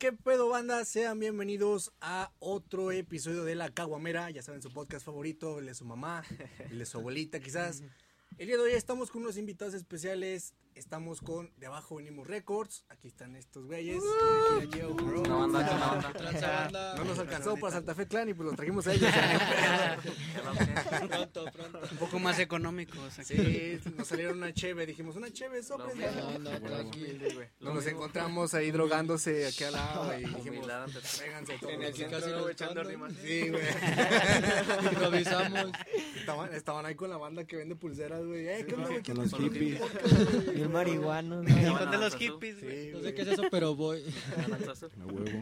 qué pedo banda, sean bienvenidos a otro episodio de La Caguamera, ya saben su podcast favorito, el de su mamá, el de su abuelita quizás. El día de hoy estamos con unos invitados especiales, estamos con De Abajo Venimos Records, aquí están estos güeyes. Aquí, aquí, oh, bro. Una banda, una banda. No nos alcanzó para Santa Fe Clan y pues lo trajimos a ellos. Pronto, pronto. Un poco más económicos. aquí. Sí, nos salieron una cheve, dijimos una cheve, soplen. No, no, tranquilo. Nos encontramos ahí drogándose aquí al lado y dijimos, tráiganse todos. En el centro no echando echando rimas. Sí, güey. Improvisamos. Estaban, estaban ahí con la banda que vende pulseras, güey. Eh, ¿qué onda, güey? Con los ¿Quién- hippies. Y el marihuano, Y ¿no? con de los hippies, güey. No sé qué es eso, pero voy.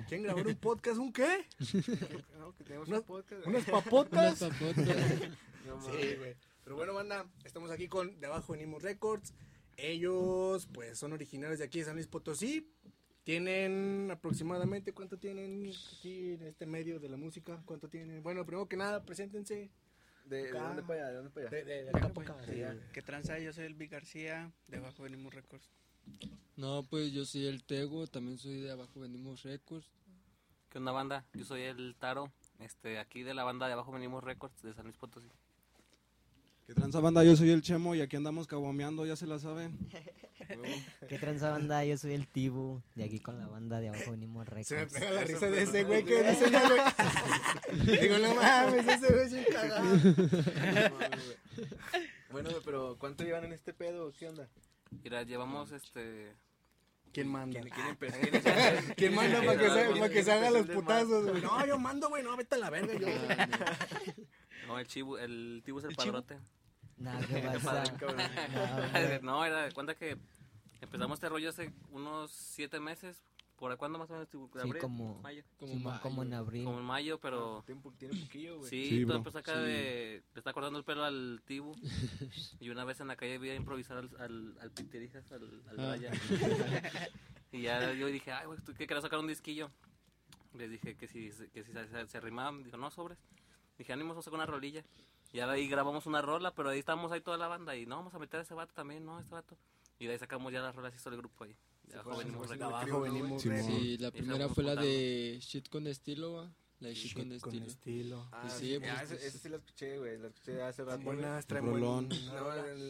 ¿Quién grabó un podcast? ¿Un qué? No, que tenemos Unas- un podcast. ¿Unas Unas papotas? papotas. No, Sí, güey. Pero bueno, banda, estamos aquí con De Abajo Venimos Records. Ellos, pues, son originarios de aquí de San Luis Potosí. Tienen aproximadamente, ¿cuánto tienen aquí en este medio de la música? ¿Cuánto tienen? Bueno, primero que nada, preséntense. ¿De, de dónde para allá? ¿De dónde para allá? De, de, de acá para güey. ¿Qué tranza? Yo soy el Vic García, de abajo venimos Records. No, pues yo soy el Tego, también soy de abajo, venimos Records. ¿Qué onda banda? Yo soy el Taro, este, aquí de la banda de abajo venimos Records de San Luis Potosí. ¿Qué tranza banda? Yo soy el Chemo y aquí andamos caguameando, ya se la saben. ¿Qué tranza banda? Yo soy el Tibu. De aquí con la banda de abajo venimos Se me pega la risa de ese güey que dice, no, güey. Digo, no mames, ese güey es un cagado. Bueno, pero ¿cuánto llevan en este pedo? ¿Qué onda? Mira, llevamos este... ¿Quién manda? ¿Quién. ¿Quién manda para que, se, ¿Quién para que se hagan los putazos, güey? No, yo mando, güey, no, vete a la verga, yo. No, el Chibu, el Tibu es el ¿El padrote. Nada, ¿qué pasa? padre. No, era de cuenta que empezamos este rollo hace unos siete meses. ¿Por cuándo más o menos? Tibu? Sí, ¿Abril? como- Mayo. Como Simón, mayo. como en abril. Como en mayo, pero... Tiene un po- tiene un poquillo, güey. Sí, Sí, todo empezó acá sí. de... Le está cortando el pelo al Tibu. y una vez en la calle vi a improvisar al, al, al Pitirijas, al, al Ah. Raya. y ya yo dije, ay, güey, ¿tú qué querías sacar un disquillo? Les dije que si, que si se, se, se rimaban. Dijo, no, sobres. Dije, ánimo, vamos a sacar una rolilla. Y ahora ahí grabamos una rola, pero ahí estábamos ahí toda la banda. Y no, vamos a meter a ese vato también, no, este vato. Y de ahí sacamos ya las rolas y solo el grupo ahí. De abajo fue- venimos De abajo venimos, Sí. Sí, la primera fue la de Shit con estilo, va. La de Shit, con Shit con estilo. estilo. Ah, Pues sí, sí, ya, pues, ese, ese sí lo escuché, güey. Lo escuché hace rato. Buenas, traen buen... No,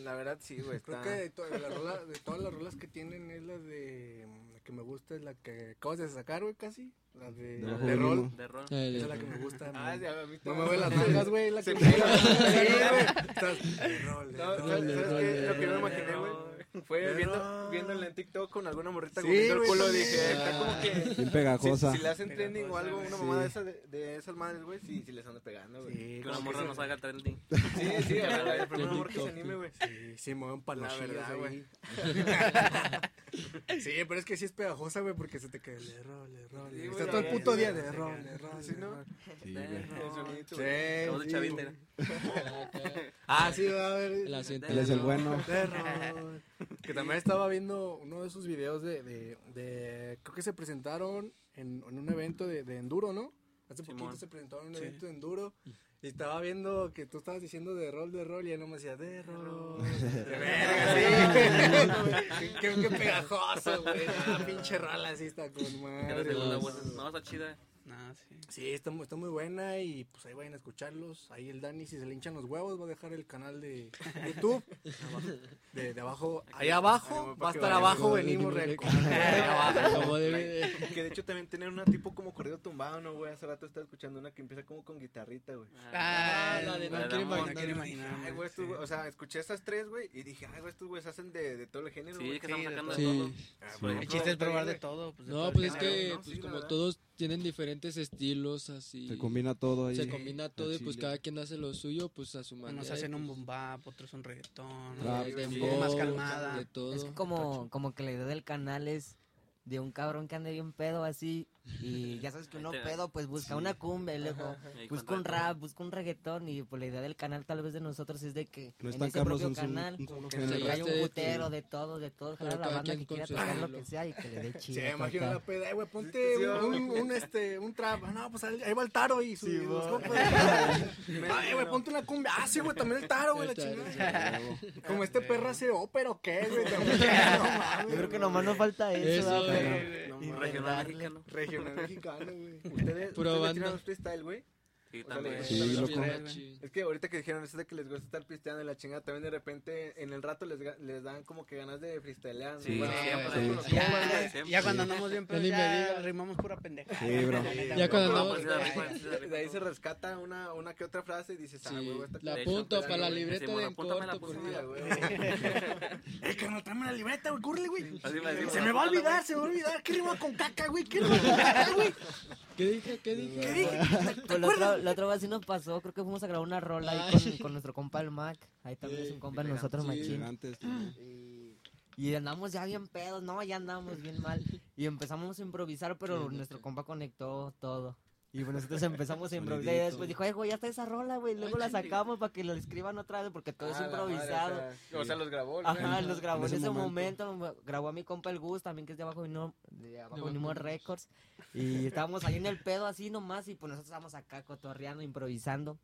la verdad sí, güey. Creo que de, to- de la rola- de todas las rolas que tienen es la de... La que me gusta es la que acabas de sacar, güey, casi. La de... De abajo de rol. De rol. La de- Esa es la que me gusta. Ah, no. ya, a mí No me ve las nalgas, güey, la que me gusta. Sí, güey. Estás- De rol, No. ¿sabes, qué? Lo que no imaginé, güey. Fue Pero- viendo, viéndola en TikTok con alguna morrita Sí, el güey, culo. también. Dije, está como que. Bien Si, pegajosa. si le hacen trending o algo, una Sí. mamada de, esa de, de esas madres, güey, sí, sí les anda pegando, güey. Sí, Que una morra nos haga trending. Sí, sí, a ver, el primer amor que se anime, güey. Sí, sí, mueven palochillos verdad, ahí. sí, pero es que sí es pegajosa, güey, porque se te queda el error, el error. Sí, Está güey, todo el puto día de error, de error. Sí, de ¿no? Sí, güey. El Sí, güey. Güey. Ah, sí, va a ver. El acento. Él es el bueno. De error. Que también estaba viendo uno de sus videos de, de, de creo que se presentaron en, en un evento de, de enduro, ¿no? Hace Simón. poquito se presentaron en un Sí. evento de enduro y estaba viendo que tú estabas diciendo de rol, de rol y él no me decía de rol. De verga, sí. qué, qué pegajoso, güey. Ah, pinche rola así está con madre. segunda voz. No, está chida. Sí. Sí, está, está muy buena y pues ahí vayan a escucharlos. Ahí el Dani, si se le hinchan los huevos, va a dejar el canal de YouTube. De, de abajo, ahí abajo, va a estar abajo, venimos Que de hecho también tener una tipo como corrido tumbado, ¿no, güey? Hace rato estaba escuchando una que empieza como con guitarrita, güey. Ah, la de La no de quiero amor, imaginar. No quiero imaginar. Ay, güey, estos, güey, o sea, escuché esas tres, güey, y dije, ay, güey, estos güeyes hacen de, de todo el género, Sí, güey. que estamos de sacando todo. de todo. Sí. Ah, El chiste es probar de todo. Pues, de No, pues es que pues, como todos tienen diferentes estilos, así. Se combina todo ahí. se combina todo y pues cada quien hace lo suyo, pues a su manera. Unos hacen un pues, boom bap, otros un reggaetón. rap, Sí, dembow, más calmada. De todo. Es que como, como que la idea del canal es de un cabrón que ande bien pedo así y ya sabes que uno pedo pues busca una cumbia luego busca un rap, busca un reggaetón y pues la idea del canal tal vez de nosotros es de que No en ese propio en su, canal que un putero de todo, de todo, ojalá la banda que quiera tocar lo que sea y que le dé chido. Sí, la peda, eh, güey, ponte Sí, un, un, un, este, un trap. Ah, No, pues ahí va el taro y su, Sí. Ay, güey, ponte una cumbia. Ah, sí, güey, también el taro, güey, la chingada. Como este perro hace ópera o qué, güey. Yo creo que nomás nos falta eso, ¿verdad? güey. Regional mexicano. Regional mexicano, güey. ¿Ustedes, ustedes tiraron freestyle, güey? Sí, O también. Sí, loco. Es que ahorita que dijeron eso de que les gusta estar pisteando y la chingada, también de repente en el rato les, dan como que ganas de freestylear. ¿no? Sí, Bueno, siempre. con los Sí. Ya, compas, güey. siempre. ya cuando andamos bien, pero ya rimamos pura pendeja. Sí, bro. Ya cuando andamos-. De ahí se rescata una, una que otra frase y dices, ah, güey, esta la apunto para la libreta de en corto. apúntamela. Eh, carnal, tráeme la libreta, güey, güey. Se me va a olvidar, se me va a olvidar. ¿Qué rima con caca, güey? ¿Qué rima con caca, güey? ¿Qué dije? ¿Qué dije? ¿Qué dije? la otra vez sí nos pasó, creo que fuimos a grabar una rola ahí con, con nuestro compa el Mac. Ahí también es un compa de nosotros, machín. Elegantes, también. Y andamos ya bien pedos, no, ya andamos bien mal. Y empezamos a improvisar, pero nuestro compa conectó todo. Y pues nosotros empezamos a improvisar. Y después dijo, ay, güey, ya está esa rola, güey. Luego la sacamos para que lo escriban otra vez, porque todo es Ah, la madre, improvisado. o, sea, o sea, los grabó. Ajá, los grabó En en ese momento. momento. grabó a mi compa el Gus, también que es de abajo Venimos, de abajo De Records. Y estábamos ahí en el pedo así nomás, y pues nosotros estábamos acá cotorreando, improvisando.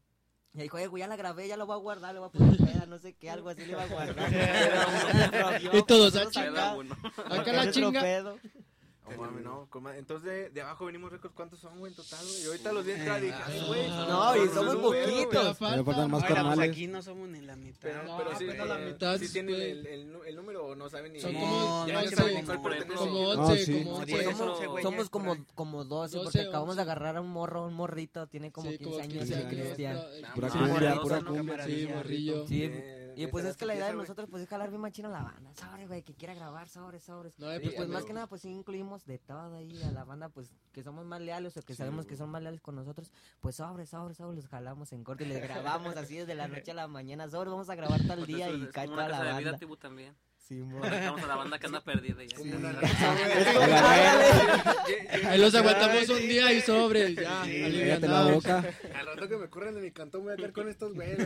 Y dijo, eh, güey, ya la grabé, ya lo voy a guardar, le voy a poner peda, no sé qué, algo así le iba a guardar. Y todos, ah, Cada acá, la chinga. No mames, no. Entonces, de, de abajo venimos récords. ¿Cuántos son, güey, en total, güey? Y ahorita los vi entrar y dije, güey. No, y somos poquitos. Me faltan más pues aquí no somos ni la mitad. Pero, No, pero sí, apenas eh, la mitad, sí tienen el, el, número o no saben ni. Son como, ya no saben como 11, sí. como Como 11. 10, Somos- 11 güeyes Somos por como, como 12, 12, porque acabamos de 11. agarrar a un morro, un morrito, tiene como Sí, 15 años, 15 el años. Cristian. Pura cumbia, pura. Sí, morrillo. Sí, Eh, y pues es que la idea de nosotros pues es jalar bien machino a la banda, sobre güey, que quiera grabar, sobre, sobres. No, eh, pues, pues más que nada pues sí incluimos de todo ahí a la banda pues que somos más leales o que sabemos que son más leales con nosotros, pues sobre, sobre, sobre los jalamos en corte y les grabamos así desde la noche a la mañana, sobre vamos a grabar tal día Entonces, y cae toda la banda. También. Sí, mo. Estamos a la banda que anda perdida. ya. Ahí los aguantamos un día y sobre, ya, la boca. Al rato que me corren de mi cantón voy a quedar con estos güeyes.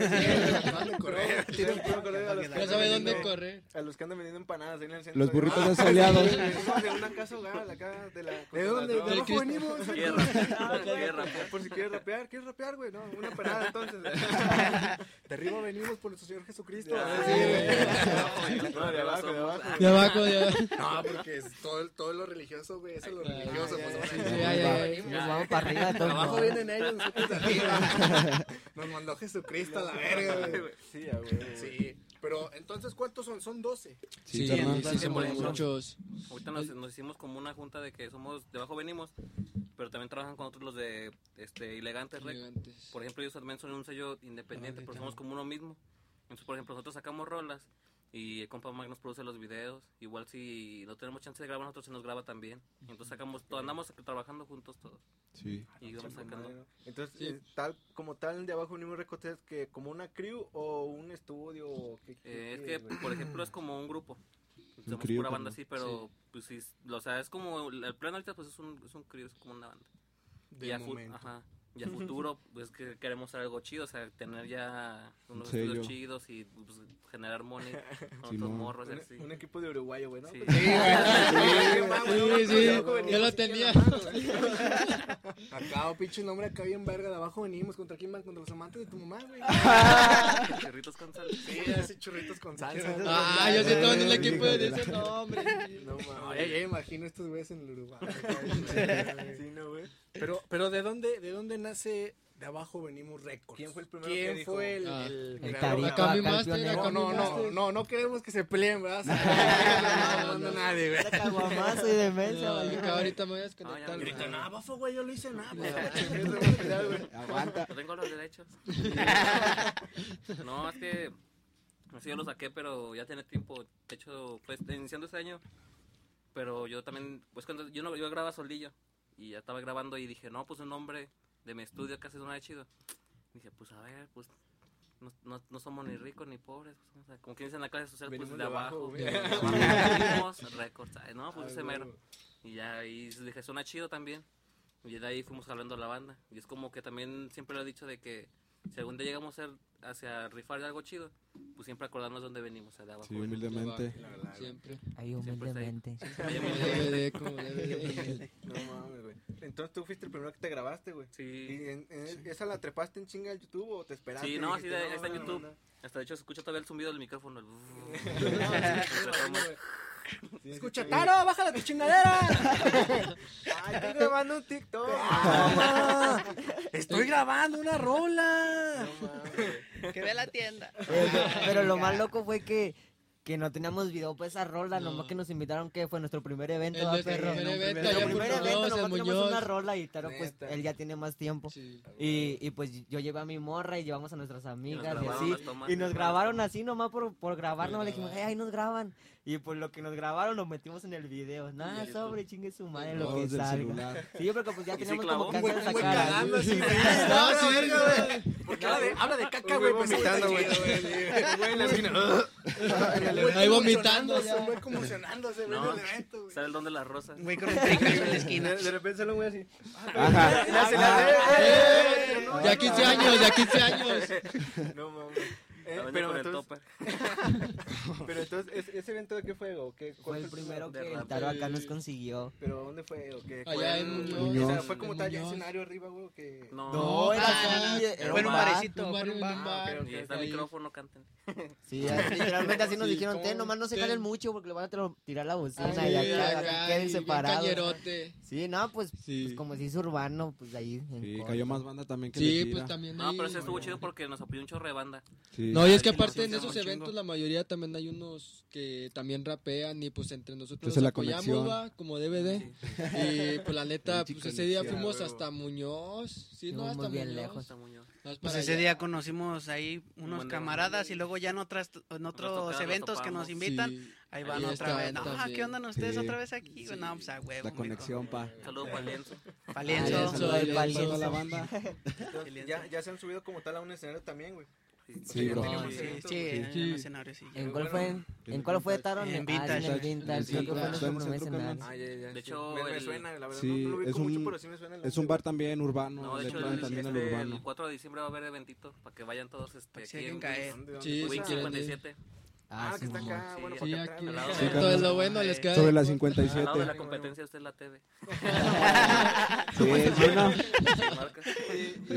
No andan sabe dónde vendiendo- correr. A los que andan vendiendo empanadas ahí en el centro. Los de- burritos Ah, venimos de una casa hogar, acá de la. ¿De dónde? ¿De abajo venimos? Rapear, rapear. Por si quieres rapear, ¿quieres rapear, güey? No, una empanada entonces. De arriba venimos por nuestro Señor Jesucristo. Ah, Sí, güey. Abajo, de abajo. De abajo, de abajo. No, porque es todo, todo lo religioso, güey. Eso es lo religioso. Nos vamos para arriba Abajo vienen ellos, nosotros arriba. Nos mandó Jesucristo a la verga, güey. Sí, güey. Sí, pero entonces, ¿cuántos son? Son 12. Sí, Sí, sí, somos muchos. Ahorita nos, nos hicimos como una junta de que somos, de abajo venimos, pero también trabajan con otros los de este, Ilegantes Rec. Elegantes. Por ejemplo, ellos también son un sello independiente, Ah, pero somos como uno mismo. Entonces, por ejemplo, nosotros sacamos rolas y el compa Mag nos produce los videos. Igual si no tenemos chance de grabar, nosotros se nos graba también. Entonces sacamos, todo, andamos trabajando juntos todos. Sí. Y vamos sacando. Entonces, Sí. eh, tal como tal, de abajo venimos recortes es que como una crew o un estudio. o qué- qué- Eh, es que, por ejemplo, es como un grupo. Somos crío, pura banda así, pero pues sí, o sea, es como el plan ahorita pues es un es un crío, es como una banda. De y momento. ajá. Y a futuro pues que queremos hacer algo chido, o sea, tener ya unos estudios chidos y pues, generar money con otros Simón. morros Un, así. un equipo de uruguayo, güey, ¿no? Sí. Sí, güey. Sí, sí, ya lo tenía. Acá, oh, pinche nombre acá bien verga. De abajo venimos. ¿Contra quién van? Contra los amantes de tu mamá, güey. Churritos con sal. Sí, así churritos con salsa. Ah, yo sí estaba en el Sí, equipo de ese nombre. No No, ya, mames. ya imagino estos güeyes en el Uruguay. Sí, no, güey. Pero, pero ¿de dónde, de dónde nace de abajo venimos récords? ¿Quién fue el primero ¿Quién que dijo? fue el, Ah. el, El creador? Tarito, Acá mi acá el máster, pionero. acá No, no, no, no, no queremos que se peleen, ¿verdad? No, no, no, nadie, güey. Caguamazo y demencia, No, valió. acá ahorita me voy a desconectar. ahorita, no. bafo, güey, yo lo hice nada. pues, Aguanta. No tengo los derechos. no, es que así yo lo saqué, pero ya tiene tiempo. De hecho, pues iniciando este año. Pero yo también, pues cuando yo no yo grababa solillo y ya estaba grabando y dije, no, pues un nombre de mi estudio casi suena chido. Dije, pues a ver, pues no, no, no somos ni ricos ni pobres, pues, o sea, como que dicen en la clase social, pues Venimos de de. De abajo récords, no, pues Ay, ese mero. Y ya ahí dije, suena chido también. Y de ahí fuimos jalando la banda. Y es como que también siempre lo he dicho de que si algún día llegamos a ser hacia rifar algo chido, pues siempre acordarnos de dónde venimos, o sea, de abajo. Sí, humildemente. Siempre. Ahí humildemente. Ahí. No mames, güey. Entonces tú fuiste el primero que te grabaste, güey. Sí. ¿Y en- en- esa la trepaste en chinga al YouTube o te esperaste? Sí, no, sí, de- está en no, YouTube. no, no"? Hasta de hecho se escucha todavía el zumbido del micrófono. el-. Escucha, Taro, bájala tu chingadera. Ay, estoy grabando un TikTok. Estoy grabando una rola. Que ve la tienda. Pero lo más loco fue que, que no teníamos video para esa rola, No. nomás que nos invitaron, que fue nuestro primer evento, El ¿va, nuestro perro? primer evento Nuestro primer evento, nomás Muñoz. una rola y Taro, pues, Neta. él ya tiene más tiempo. Sí. Y, y pues yo llevé a mi morra y llevamos a nuestras amigas y, así. Y nos grabaron así nomás por, por grabarnos. Le dijimos, "Ay, ahí nos graban. Y pues lo que nos grabaron lo metimos en el video. Nada, sobre, chingue su madre, lo que del salga. celular. Sí, porque pues ya clavó. como que sacar. cagando así, güey. No, No, sí, güey. Porque habla de, caca, güey. pues, vomitando, güey. güey. En la esquina. Ahí vomitando ya. Güey conmocionándose, güey, No. en el evento, güey. Sale el don de las rosas. Güey con un en la esquina. De, repente sale un güey así. Ajá. Le hace la de- ¡Eh! Ya 15 años, ya 15 años. No mames. Eh, pero entonces, topper. pero entonces, ¿ese, ese evento de qué fue? ¿O qué? Fue ¿Cuál el primero que el. Taro acá nos consiguió. ¿Pero dónde fue? ¿O qué? Allá ¿Fue en Muñoz. O sea, fue como tal escenario arriba, güey, que... No. No, era Ah, así. era Fue en un un bar, barecito, un fue en un bar, Y está el micrófono, canten. Sí, literalmente así nos Sí, dijeron, ¿cómo? te, nomás no se Sí. jalen mucho porque le van a tirar la bocina y acá, acá, queden separados. Sí, no, pues, Sí. pues como si es urbano, pues ahí. en Sí, corto. cayó más banda también que Sí, pues también No, ahí- pero ese estuvo chido porque nos apoyó un chorro de banda. Sí. No, y es que Ahí aparte en esos eventos la mayoría también hay unos que también rapean y pues entre nosotros nos apoyamos, va, como DVD. Y pues la neta, pues ese día fuimos hasta Muñoz. Sí, no, hasta bien Muñoz. lejos. Muñoz. Pues ese allá. día conocimos ahí unos camaradas y luego ya en otras en otros eventos que nos invitan, Sí. ahí Ahí van otra estaban vez. No, también. ¿qué andan ustedes Sí. otra vez aquí? güey? No, pues a huevo. La mijo. conexión, pa. Saludos. Palienzo. Eso, saludo al eso, Palienzo. La banda. Entonces, ya, ya se han subido como tal a un escenario también, güey. Sí, sí, sí, ¿En cuál fue? ¿En cuál fue Taron? En ah, Vintage. De ah, ah, hecho, me suena, la verdad no lo vi mucho, pero sí me suena. Es un bar también urbano, no, de hecho, también este, el, 4 de diciembre va a haber eventito para que vayan todos este en caer. Sí, 57. Ah, ah sí, aquí. Todo es lo bueno, les queda. Sobre la 57. Al lado de la competencia, usted es la TV. sí,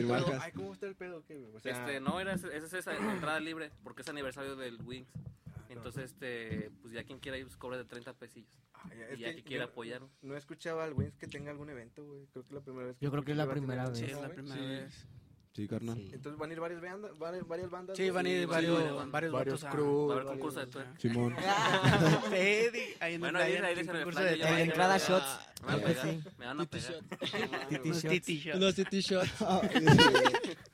bueno. Ay, ¿cómo está el pedo? ¿Qué, o sea, este, no, era, esa es esa entrada libre, porque es aniversario del Wings. Ah, Entonces, este, pues ya quien quiera ir, pues cobra de 30 pesillos. Ah, y ya que, quiera apoyar. No he escuchado al Wings que tenga algún evento, güey. Creo que es la primera vez. Que Yo creo que es la primera vez. Sí, es la primera vez. Sí, carnal. Sí. Entonces van a ir varias bandas, varias, varias bandas. Sí, van a ir varios, sí, varios, varios vatos a- crews, Va a haber varios- concurso de twerk. Simón. Ahí en Bueno, ahí- ahí el concurso de entrada shots. Me van a pegar. sí. Me van a Titi pegar. shot. Titi Unos shots. titi. Los City Shots.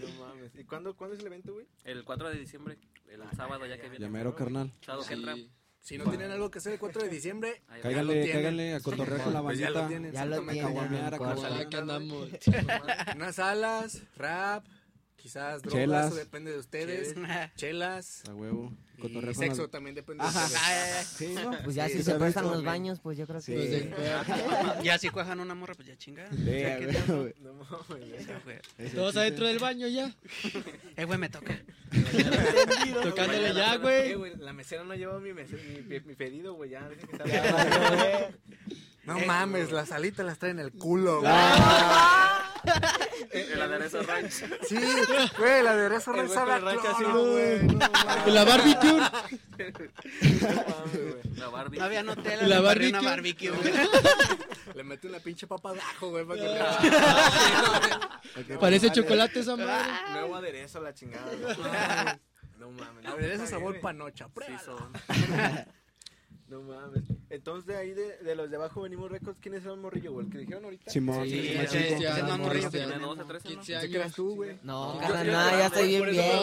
No mames. ¿Y cuándo, cuándo es el evento, güey? El 4 de diciembre, el sábado ya que viene. Llamero, carnal. Sábado que entra. Si no tienen algo que hacer el 4 de diciembre, Cáiganle, tienen. cáiganle a cotorrear con la pues ya lo bandita. tienen. Ya lo tienen. caguamear, a caguamear. Aquí andamos. Unas alas, rap, quizás drogas, depende de ustedes. Chelas. A huevo. Y Cotorrear con sexo también depende de Ajá. ustedes. Sí, ¿no? Pues ya Sí, si se prestan los baños, pues yo creo Sí. De que... Ya si cuajan una morra, pues ya chingaron. Sí, Ya a que huevo, güey. No Todos adentro del baño ya. Eh, güey, me toca. Tocándole ya, Eh, güey. La mesera no llevó mi, mi, pedido, güey. Ya. No mames, las alitas las traen en el culo, güey. Aderezo ranch. Sí, güey, la de eso El no güey sabe a cloro, güey. No la barbecue. No mames, güey. La Barbie. No había hotel, La barrí una barbecue. barbecue. Le mete una pinche papa de ajo, güey, para que Parece chocolate esa madre. Nuevo aderezo a la chingada. No mames. A ver, ese Está sabor panocha. Sí, son. No mames. Entonces, de ahí de, de los de abajo venimos récords. ¿Quién es el morrillo, güey? ¿El que dijeron ahorita? Simón. Sí, sí, es más Simón. morrillo Tiene tenemos. 12, 13, ¿no? 15 Pensé que eras años. tú, güey. No, yo- no, ya estoy bien viejo.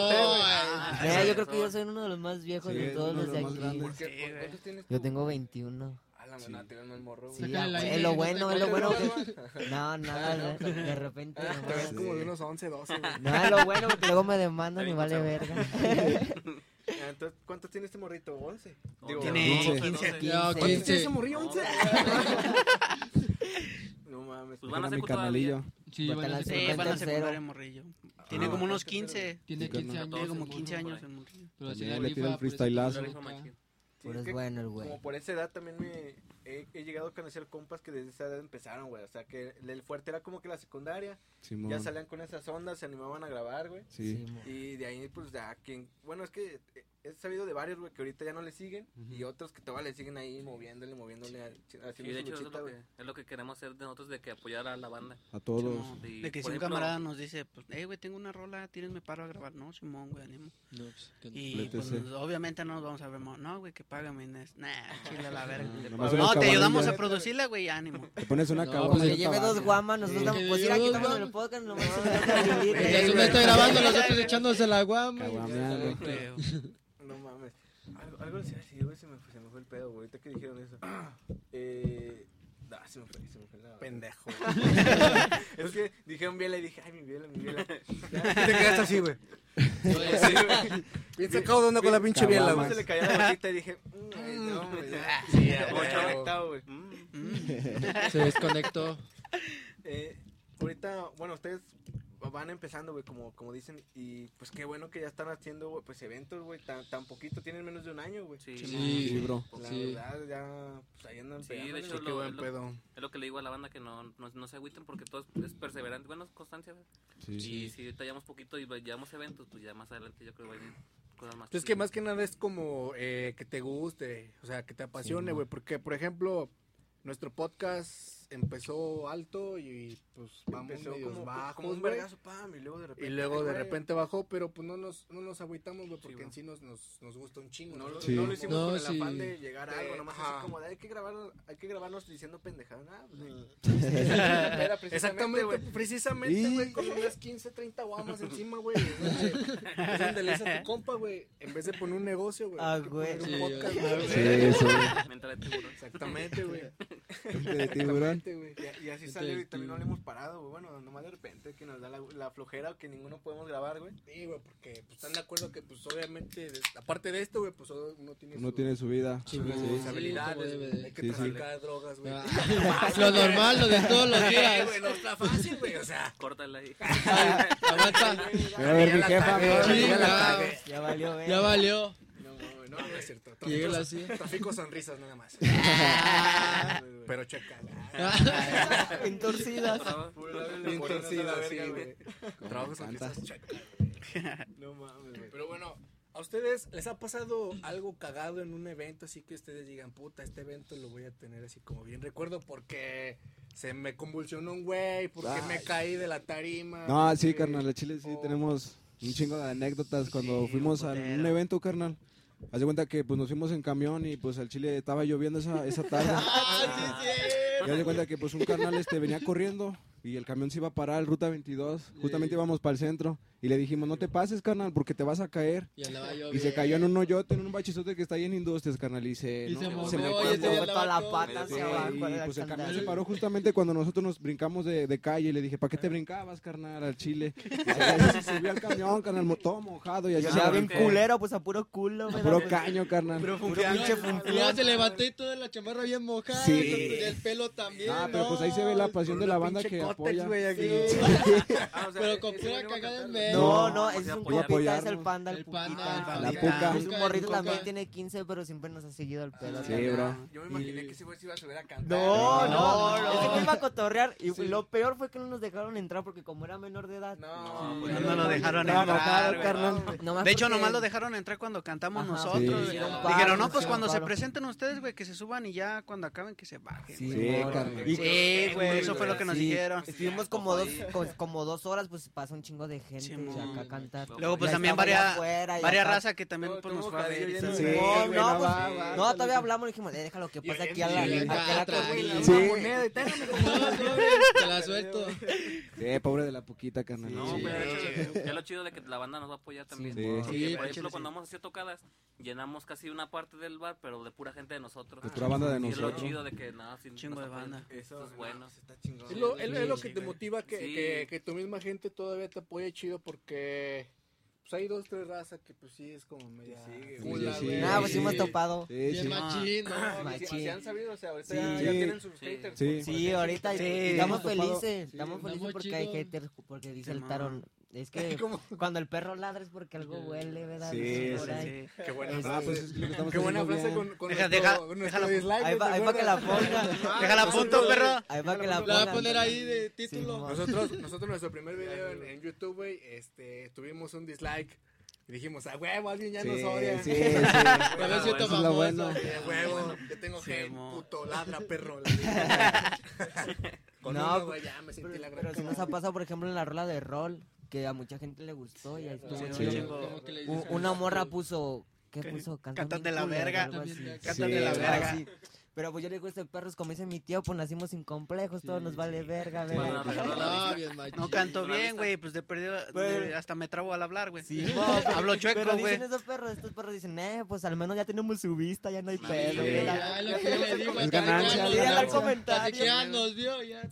No, yo creo que yo soy uno de los más viejos Sí, de todos los de aquí. grandes. ¿Qué- Sí. ¿Cuántos tienes Yo tengo güey? 21. A la verdad, te ven el morro, güey. Sí, es lo no bueno, es lo bueno. No, nada, de, de repente. Te ves como de unos 11, 12, güey. No, es lo bueno porque luego me demandan y vale verga. Entonces, ¿cuántos tiene este morrito? ¿11? Digo, Tiene 15. 15. No, 15. ¿Cuántos tiene 15. ese morrillo? 11. No mames. Pues van a ser mi carnalillo. Sí, van a las ser- Sí, Fue van a tercero. secundaria morrillo. Tiene Ah, como unos tercero. 15. Tiene Sí, 15 carnal. años. Tiene como el 15 morro, años el morrillo. Pero le tira el pues, freestyleazo. Sí, Pero es es que bueno el güey. Como por esa edad también me he, he llegado a conocer compas que desde esa edad empezaron, güey. O sea, que el fuerte era como que la secundaria. Simón. Ya salían con esas ondas, se animaban a grabar, güey. Sí. Sí, mo- Y de ahí, pues, ya, quien... Bueno, es que eh, he sabido de varios, güey, que ahorita ya no le siguen. Ujú. Y otros que todavía le siguen ahí moviéndole, moviéndole, haciendo Sí, de hecho, es luchita, lo, güey. que, es lo que queremos hacer de nosotros, de que apoyar a la banda. A todos. Sí, de que si un ejemplo- camarada nos dice, pues, hey, güey, tengo una rola, tírenme paro a grabar. No, Simón, güey, ánimo. No, pues, que no. Y pues, obviamente no nos vamos a ver, no, güey, que págame. Inés. Nah, chile a la verga. No, No, te ayudamos a producirla, güey, ánimo. Te pones una No, caguama pues, Que lleve dos guamas, nosotros Que pues ir aquí estamos en el podcast, nomás se me va a está grabando, los otros echándose la guama. creo. No mames. Algo, algo les iba a decir, güey, se me, fue, se me fue el pedo, güey. Ahorita que dijeron eso. Eh. Ah, se me fue, se me fue la. Pendejo. es que dijeron biela y dije, ay, mi biela, mi biela. Te quedaste así, güey. Bien sacado de onda con la pinche biela, güey. se le cayó la bolita y dije, mm, ay, no, ya. Sí, güey. Mm. Se desconectó. Eh, ahorita, bueno, ustedes van empezando, güey, como, como dicen, y pues qué bueno que ya están haciendo, güey, pues eventos, güey, tan, tan poquito, tienen menos de un año, güey. Sí, Sí, Sí, bro. La Sí. verdad, ya, pues ahí andan Sí, de pegándole, hecho, güey. Qué lo- buen lo- pedo. Es lo que le digo a la banda que no, no, no se agüiten porque todo es, es perseverante. Bueno, es constancia. ¿verdad? Sí, Y sí. si ahorita llevamos poquito y llevamos eventos, pues ya más adelante yo creo que va a venir cosas más. Pues es que más que nada es como eh, que te guste, o sea, que te apasione, Sí, güey. porque, por ejemplo, nuestro podcast empezó alto y pues vamos Empezó medios como, bajos, como un güey. vergazo, pam, y luego de repente. Y luego de repente bajó, pero pues no nos, no nos agüitamos, güey, porque güey. en sí nos, nos, nos gusta un chingo. No, lo- Sí. no lo hicimos No, con el sí. afán de llegar a De- algo, nomás ajá. así como de hay que grabar, hay que grabarnos diciendo pendejadas. Nah, pues, Mm. precisamente, Exactamente, güey. precisamente, güey, con unas 15, 30 guamas encima, güey. Es donde- le a tu compa, güey, en vez de poner un negocio, güey. Ah, güey. un Sí, podcast, güey. Sí, eso. Mental de tiburón. Exactamente, güey. De tiburón. Güey. Y, y así salió y también no le hemos parado, güey. Bueno, nomás de repente que nos da la, la flojera que ninguno podemos grabar, güey. Sí, güey, porque pues, están de acuerdo que, pues, obviamente, de- aparte de esto, güey, pues, uno tiene Uno su- tiene su vida. Sus. Sí. Hay que Sí, sí. traficar drogas, güey. Ah, lo normal, lo de todos los Sí, días. güey, no está fácil, güey, o sea. Córtala ahí. Aguanta. A ver, mi jefa. ya valió, güey. Ya valió. No, no, no es cierto. La Trafico, así. trafico sonrisas nada más. Pero checa. En torcidas. Bravo. Bien torcida, la sí, güey. Trabajo sonrisas, checa. No mames, güey. Pero bueno, ¿a ustedes les ha pasado algo cagado en un evento así que ustedes digan, puta, este evento lo voy a tener así como bien recuerdo porque se me convulsionó un güey, porque Ay. me caí de la tarima? No, sí, carnal, a Chile sí Oh. tenemos un chingo de anécdotas cuando Sí, fuimos a un evento, carnal. Haz de cuenta que pues nos fuimos en camión y pues al Chile estaba lloviendo esa, esa tarde. Y haz de cuenta que pues un carnal este venía corriendo y el camión se iba a parar, ruta 22. Justamente íbamos para el centro y le dijimos, no te pases, carnal, porque te vas a caer. Y andaba yo. Y se cayó en un hoyote, en un bachizote que está ahí en Industrias, carnal. Y se, Y no, se se movió, me fue toda la pata hacia abajo. y pues el candela. se paró justamente cuando nosotros nos brincamos de, de calle y le dije, ¿para qué te brincabas, carnal, al chile? Y se, subió al camión, carnal, todo mojado y así. Ya se bien culero, pues a puro culo. A güey. Puro caño, carnal. Puro pinche luego se levantó y toda la chamarra bien mojada. Sí. y El pelo también. Ah, pero pues ahí se ve la pasión de la banda que cótex, apoya. Pero con pura cagada en No, No, es un compita, es el panda, el, El panda, puquita. el La puca. Es un morrito también tiene 15, pero siempre nos ha seguido el pedo. Sí, bro. Yo me imaginé que ese güey se iba a subir a cantar. No, no, No. Ese güey iba a cotorrear. Y lo peor fue que no nos dejaron entrar porque como era menor de edad. No, pues, No, no lo dejaron entrar, De hecho, nomás lo dejaron entrar cuando cantamos nosotros. Dijeron, no, pues cuando se presenten ustedes, güey, que se suban y ya cuando acaben que se bajen. Sí, carnal. Sí, güey, eso fue lo que nos dijeron. Estuvimos como dos, co- como dos horas, pues pasa un chingo de gente Simón. acá cantar. Luego, pues Ya también varias, varias acá- raza que también Todo- pues, nos fue a ver. de- Sí, No, no, no pues, va, va, no, va, todavía va. hablamos y dijimos, eh, déjalo que pase bien aquí a la, Sí, a. Sí. Moneda y No, no, te la suelto. Sí, pobre de la poquita, carnal. No, Sí. pero lo chido de que la banda nos va a apoyar también. Sí. Sí, por ejemplo, cuando sí. vamos a hacer tocadas, llenamos casi una parte del bar, pero de pura gente de nosotros. De pura banda de Y es lo nosotros. chido de que, nada, sin Chingo de banda. Eso es bueno. Está chingón. Es lo, lo Sí, que te motiva Sí. que tu misma gente todavía te apoye chido porque pues hay dos, tres razas que pues sí es como media sigue, güey. cula, Sí, güey. sí, Nah, pues sí sí. hemos topado. Sí, sí. machín, ¿no? Sí, Machín. sí han sabido, o sea, ahorita Sí. ya, ya tienen sus Sí. haters. Sí. por- Sí, por ahorita Sí. estamos felices, Sí, estamos felices estamos porque hay haters, porque dice el tarón. Es que ¿Cómo? cuando el perro ladra es porque algo huele, ¿verdad? Sí, sí, ahí. Sí. Qué buena Este, Ah, pues es lo Qué buena frase con, con Deja- nuestro, deja- nuestro déjala- dislike. Ahí va, ¿te ahí va que la ponga. Déjala a punto, perro. Ahí va que la La voy a ponga. poner ahí de título. Nosotros, nosotros nuestro primer video en, en YouTube, güey, este, tuvimos un dislike Y dijimos, a huevo, alguien ya Sí, nos odia. sí, sí. Te es lo famoso. bueno. Sí, a huevo, yo tengo Sí, que mo. puto ladra, perro. la neta. Con No, uno, güey, ya me sentí Pero, la gran pero si nos ha pasado, por ejemplo, en la rola de rol, que a mucha gente le gustó y ahí estuvo Sí, chido. U- Una morra puso. ¿Qué Que- puso? cantan de la verga. algo así. También, Cantan de la verga. Sí. Pero pues yo le digo a este perros, como dice mi tío, pues nacimos sin complejos, todos Sí, nos sí. vale verga, la No, vista. bien machín. No canto ¿La bien, güey, pues de perdido, de- hasta me trabo al hablar, güey. Sí, no, pero- Hablo chueco, Pero güey. dicen esos perros, estos perros dicen, eh, pues al menos ya tenemos su vista, ya no hay pedo. Ya, lo que yo le digo. Es hasta ganancia, ya comentario. nos vio, ya.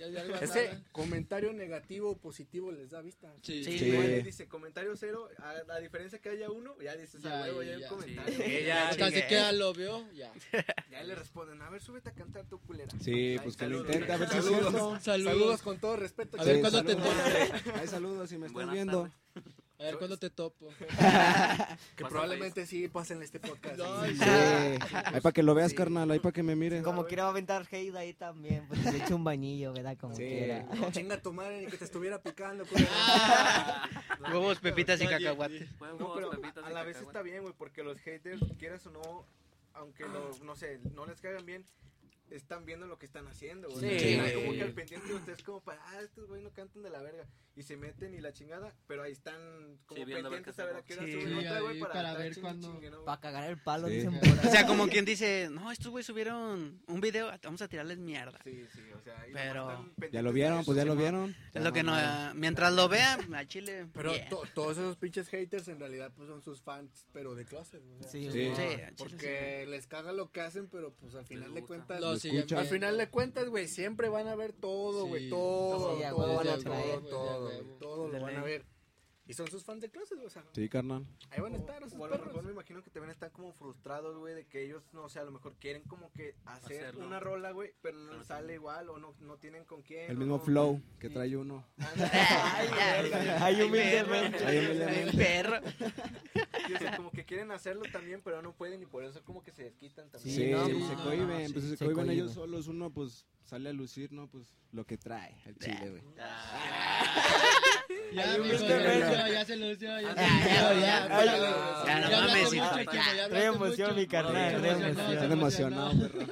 Ya, ya algo Es nada. que comentario negativo o positivo les da vista. Sí, Sí, Sí. Igual dice comentario cero, a, a diferencia que haya uno, ya dices, Ya, a huevo, ya ya, hay ya. un comentario. Sí, ya, Casi que- ya lo vio, ya. Ya le responden, a ver, súbete a cantar tu culera. Sí, Ay, pues que lo saludos. intente, a ver si Saludos. Saludos. Saludos. con todo respeto. A ver, Sí, ¿cuándo te? Ay, saludos si me estás viendo. tardes. A ver, ¿cuándo te topo? Que probablemente sí pasen este podcast. No, Sí. Sí. Ahí para que lo veas, carnal, ahí para que me mires. Como quiera va a aventar hate ahí también, pues le echo un bañillo, ¿verdad? Como Sí. quiera. No, chinga tu madre ni que te estuviera picando. Huevos, pepitas y cacahuates. No, pero a la vez está bien, güey, porque los haters, quieras o no, aunque lo, no sé, no les caigan bien, están viendo lo que están haciendo, güey. Sí, güey. como que al pendiente de ustedes como para, ah, estos güey no cantan de la verga. Y se meten y la chingada, pero ahí están como Sí, pendientes a ver a qué hora Sí, suben otra, güey, para, para ver chingue, ¿no, güey? Para cagar el palo, Sí. dicen por ahí. O sea, como quien dice, no, estos güey subieron un video, vamos a tirarles mierda. Sí, sí, o sea, ahí Pero- Ya lo vieron, pues ya lo vieron. Es lo que no, mientras lo vean, a Chile. Pero todos esos pinches haters en realidad pues son sus fans, pero de clase. sea, Sí, Sí. Porque les caga lo que hacen, pero pues al final de cuentas... Escuchan. Al final de cuentas, güey, siempre van a ver todo, güey, Sí. todo, todo, huevo van a todo, traer, todo, güey, todo, lo van a ver. Y son sus fans de clases, o sea, Sí, carnal. ahí van a estar esos O perros. mejor me imagino que también están como frustrados, güey, de que ellos, no sé, a lo mejor quieren como que hacer Hacerlo. una rola, güey, pero no les sale igual o no, no tienen con quién. El o mismo no- flow que trae uno. Ay, humildemente. Ahí humildemente. Ay, perro. Sí, o sea, como que quieren hacerlo también, pero no pueden y por eso como que se desquitan también. Sí, no, se no, cohiben, no, pues sí, se se cohiben cohiben. ellos solos. Uno, pues, sale a lucir, ¿no? Pues, lo que trae al chile, güey. Ya, ya, ve. ya, ya se lució, ya se Ya, lució, ya, ya. ya, ya, ya, no ya mames, hablaste emoción, mi carnal, emoción. perro.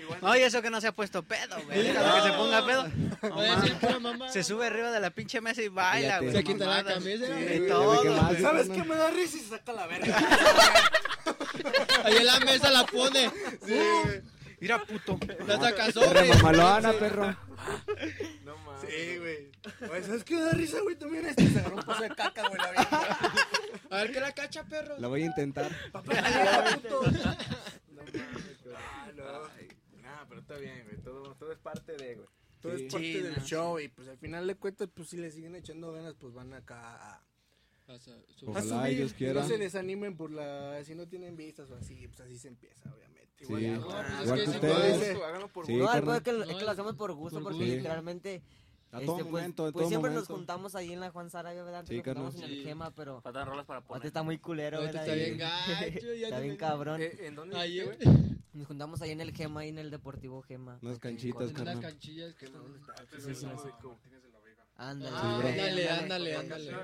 Igual- Oye, eso que no se ha puesto pedo, güey. Déjalo que se ponga pedo. Se sube arriba de la pinche mesa y baila, güey. Se quita la camisa. Ya todo. ¿Sabes qué me da risa y se saca la verga? Ahí en la mesa la pone. Mira, puto. La saca sobre. mamalona, perro. No. Sí, güey. Oye, ¿sabes qué da risa, güey? También este se agarró un paso de caca, güey, la vieja. A ver qué la cacha, perro. La voy a intentar. Papá, la puto. No mames, güey. Ah, no. Nah, pero está bien, güey. Todo, todo es parte de, güey. Todo Sí. es parte Sí, del no. show y pues al final de cuentas, pues si le siguen echando ganas, pues van acá a, a Ojalá subir. Dios quiera. No se desanimen por la, si no tienen vistas o así, pues así se empieza, obviamente. Sí. Igual, No, igual. pues es Igual que que sí, ustedes. pues, Háganlo, por Sí, No, gusto. carnal. peor es que, es No, que lo hacemos por gusto, por porque gusto. literalmente, A este, todo pues, momento, en pues todo siempre momento. nos juntamos ahí en la Juan Sarabia, ¿verdad? Antes Sí, nos juntamos carnal. en el Sí. Gema, pero Faltan rolas para poner. está muy culero, ¿verdad? está bien gacho. ya Está no bien cabrón. Eh, ¿En dónde Ahí, güey. Nos juntamos ahí en el Gema, ahí en el Deportivo Gema. Unas canchitas. En unas carnal. canchillas que están- Sí, sí, Ándale. Ah. Ándale, ándale, ándale.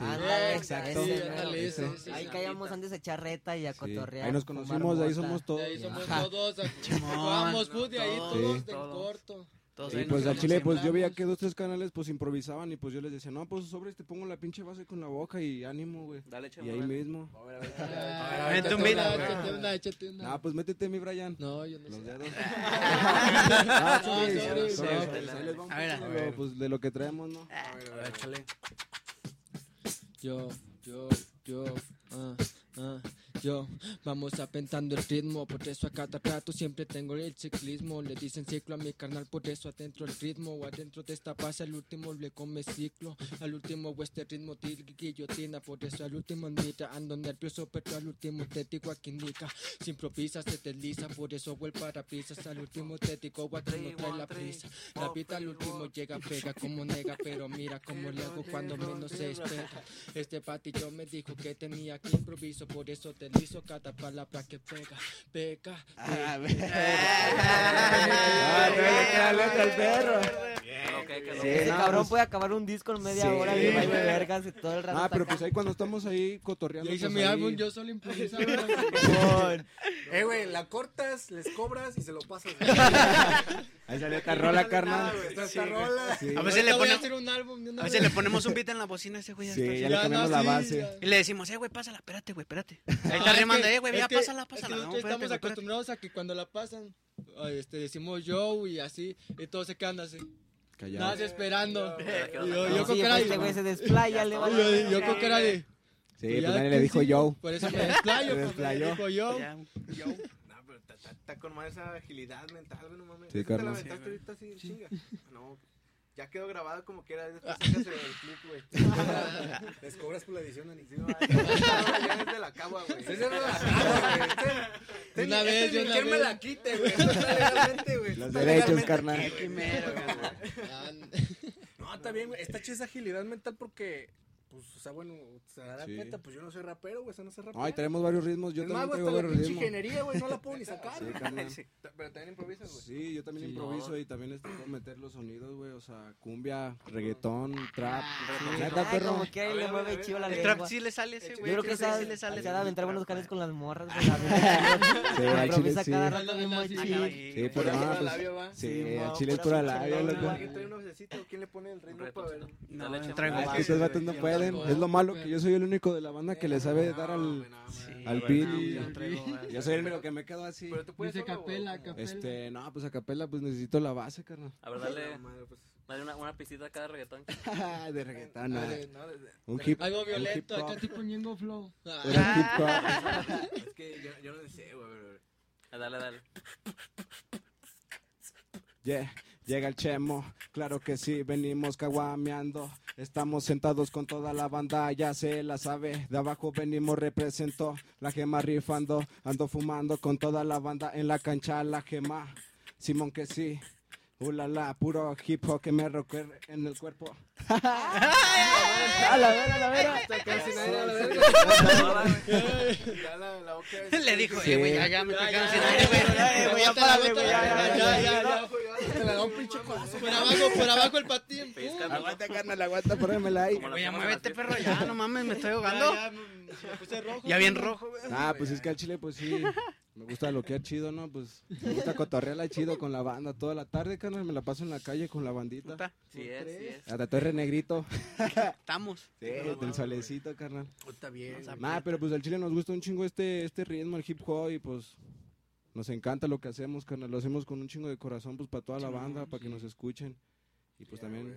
Ándale, exacto. ándale, ese, ese. Ahí caíamos antes de echar reta y a cotorrear. Ahí nos conocimos, de ahí somos De todos. ahí somos todos. Jugamos fútbol y ahí Todos. Todos. corto. Todos Y pues al chile, pues yo veía que dos, tres canales pues improvisaban y pues yo les decía, no, pues sobres, te pongo la pinche base con la boca y ánimo, güey. Dale, Y chemo, ahí mismo. Ah, un échate beat. una, échate una, échate una. Ah, pues métete, mi Brian. No, yo no Los sé. dedos. ah, A ver, a lo, pues, de lo que traemos, ¿no? A ver, a ver, échale. Yo, yo, yo, ah, ah, yo. Vamos apentando el ritmo, por eso a cada rato siempre tengo el ciclismo. Le dicen ciclo a mi carnal, por eso adentro el ritmo. O adentro de esta pasa, al último le come ciclo. Al último o este ritmo guillotina, por eso al último mira. Ando nervioso, pero al último te digo aquí indica. Si improvisa, se desliza, por eso vuelve para pisas. Al último te digo, aquí no trae la prisa. La vida al último llega, pega como nega, pero mira cómo le hago cuando menos se espera. Este patillo me dijo que tenía que improviso, por eso te liso cada palabra que pega, pega. Ah. Ah, letra al perro. Ok, güey, que Sí, lo- Sí, Ese no, cabrón pues- puede acabar un disco en media Sí. hora, güey, baile vergas y todo el rato. Ah, pero acá. pues ahí cuando estamos ahí cotorreando. Yo hice pues, mi ahí- álbum yo solo improvisando. Eh, güey, la cortas, les cobras y se lo pasas. Ahí salió esta rola, carnal. Esta, rola. Sí, A veces le ponemos, un álbum a veces le ponemos un beat en la bocina a ese güey. Sí, ya le cambiamos la base. Y le decimos, eh, güey, pásala, espérate, güey, espérate. Ahí Ah, está es rimando, que- eh, güey, ya pásala, pásala. Nosotros estamos acostumbrados a que cuando la pasan, este, decimos yo y así, y todos se quedan así. Callado. Nada, esperando. Y yo, yo con pues, cara de... este güey se desplaya, le Yo, vale. yo con cara de... Sí, pues nadie le dijo yo. Por eso me desplayo, porque me dijo yo. Yo. No, pero está- con más esa agilidad mental, no mames. Sí, ¿Esa te la aventaste ahorita así, chinga? No, ya quedó grabado como que era. Después sacas el clip, güey. Les cobras por la edición, Dani. Sí, no, ya es de la cagua, güey. Esa era la cara, güey. Una vez, yo una quien me vez. la quite, güey. Legalmente. Los derechos, carnal. güey. Primero, güey. Ah, No, está bien, güey. Está chida esa agilidad mental porque, pues, o sea, bueno, se dará Sí. cuenta, pues yo no soy rapero, güey, eso no soy rapero. Ay, tenemos varios ritmos. Yo es más, también güey, tengo hasta la varios pinche ritmos. ingeniería, güey, no la puedo ni sacar. Sí. Sí, Pero también improvisas, güey. Sí, yo también Sí. improviso y también este, puedo meter los sonidos, güey. O sea, cumbia, reggaetón, trap. Ah, Neta, Ay, perro. como que ahí A le a mueve chido a la. El trap sí le sale ese, Yo güey. creo que esa sí le sale. se ha de aventar buenos canes con las morras. Improvisa chile cada sí. rato Sí, no, pura pues. Sí, no, chile es pura labia, loco. ¿Quién le pone el ritmo para ver? No, no chamo. traigo Ah, es más. que estos vatos no yo pueden. Es lo malo que yo soy el único de la banda que le sabe dar al. al güey, beat no, y- yo soy el único que me quedo así. Pero tú puedes Dice o capela, capela. Este, no, pues a capela, pues necesito la base, carnal. A ver, dale, No, pues, dale una, una pistita acá de reggaetón. de reggaetón, no. no, de- Un hip, Algo violento, acá tipo Ñengo Flow. Ah. Era hip hop. Es que yo, yo no sé, güey. Ah, Dale, dale. Yeah, llega el chemo, claro que sí, venimos caguameando. Estamos sentados con toda la banda, ya se la sabe. De abajo venimos represento, la gema rifando. Ando fumando con toda la banda en la cancha, la gema. Simón que sí, ulala, puro hip hop que me recuerda en el cuerpo. A la vera, a la vera. Está casi nadie a la verga. Ya la- la boca es- Le dijo, eh, güey, ya, ya me quedando sin ya, aire, güey. Eh, güey, ya párale, güey, ya, ya, ya, ya. ya, Te la da un pinche codazo. Por abajo, por abajo el patín. Aguanta, carnal, aguanta, pónmela ahí. Güey, ya muévete, perro, ya, no mames, me estoy ahogando. ya, mm, me puse rojo. Ya bien rojo, güey. Ah, pues es que al chile, pues sí. Me gusta lo que es chido, ¿no? Pues me gusta cotorrearla chido con la banda toda la tarde, carnal. Me la paso en la calle con la bandita. Puta, Sí es, sí es. Hasta estoy renegrito. Estamos. Sí, del solecito, carnal. Está bien. Nah, pero pues al chile nos gusta un chingo este, este ritmo, el hip hop, y pues nos encanta lo que hacemos, carnal. Lo hacemos con un chingo de corazón, pues para toda la banda, para que nos escuchen. Y pues también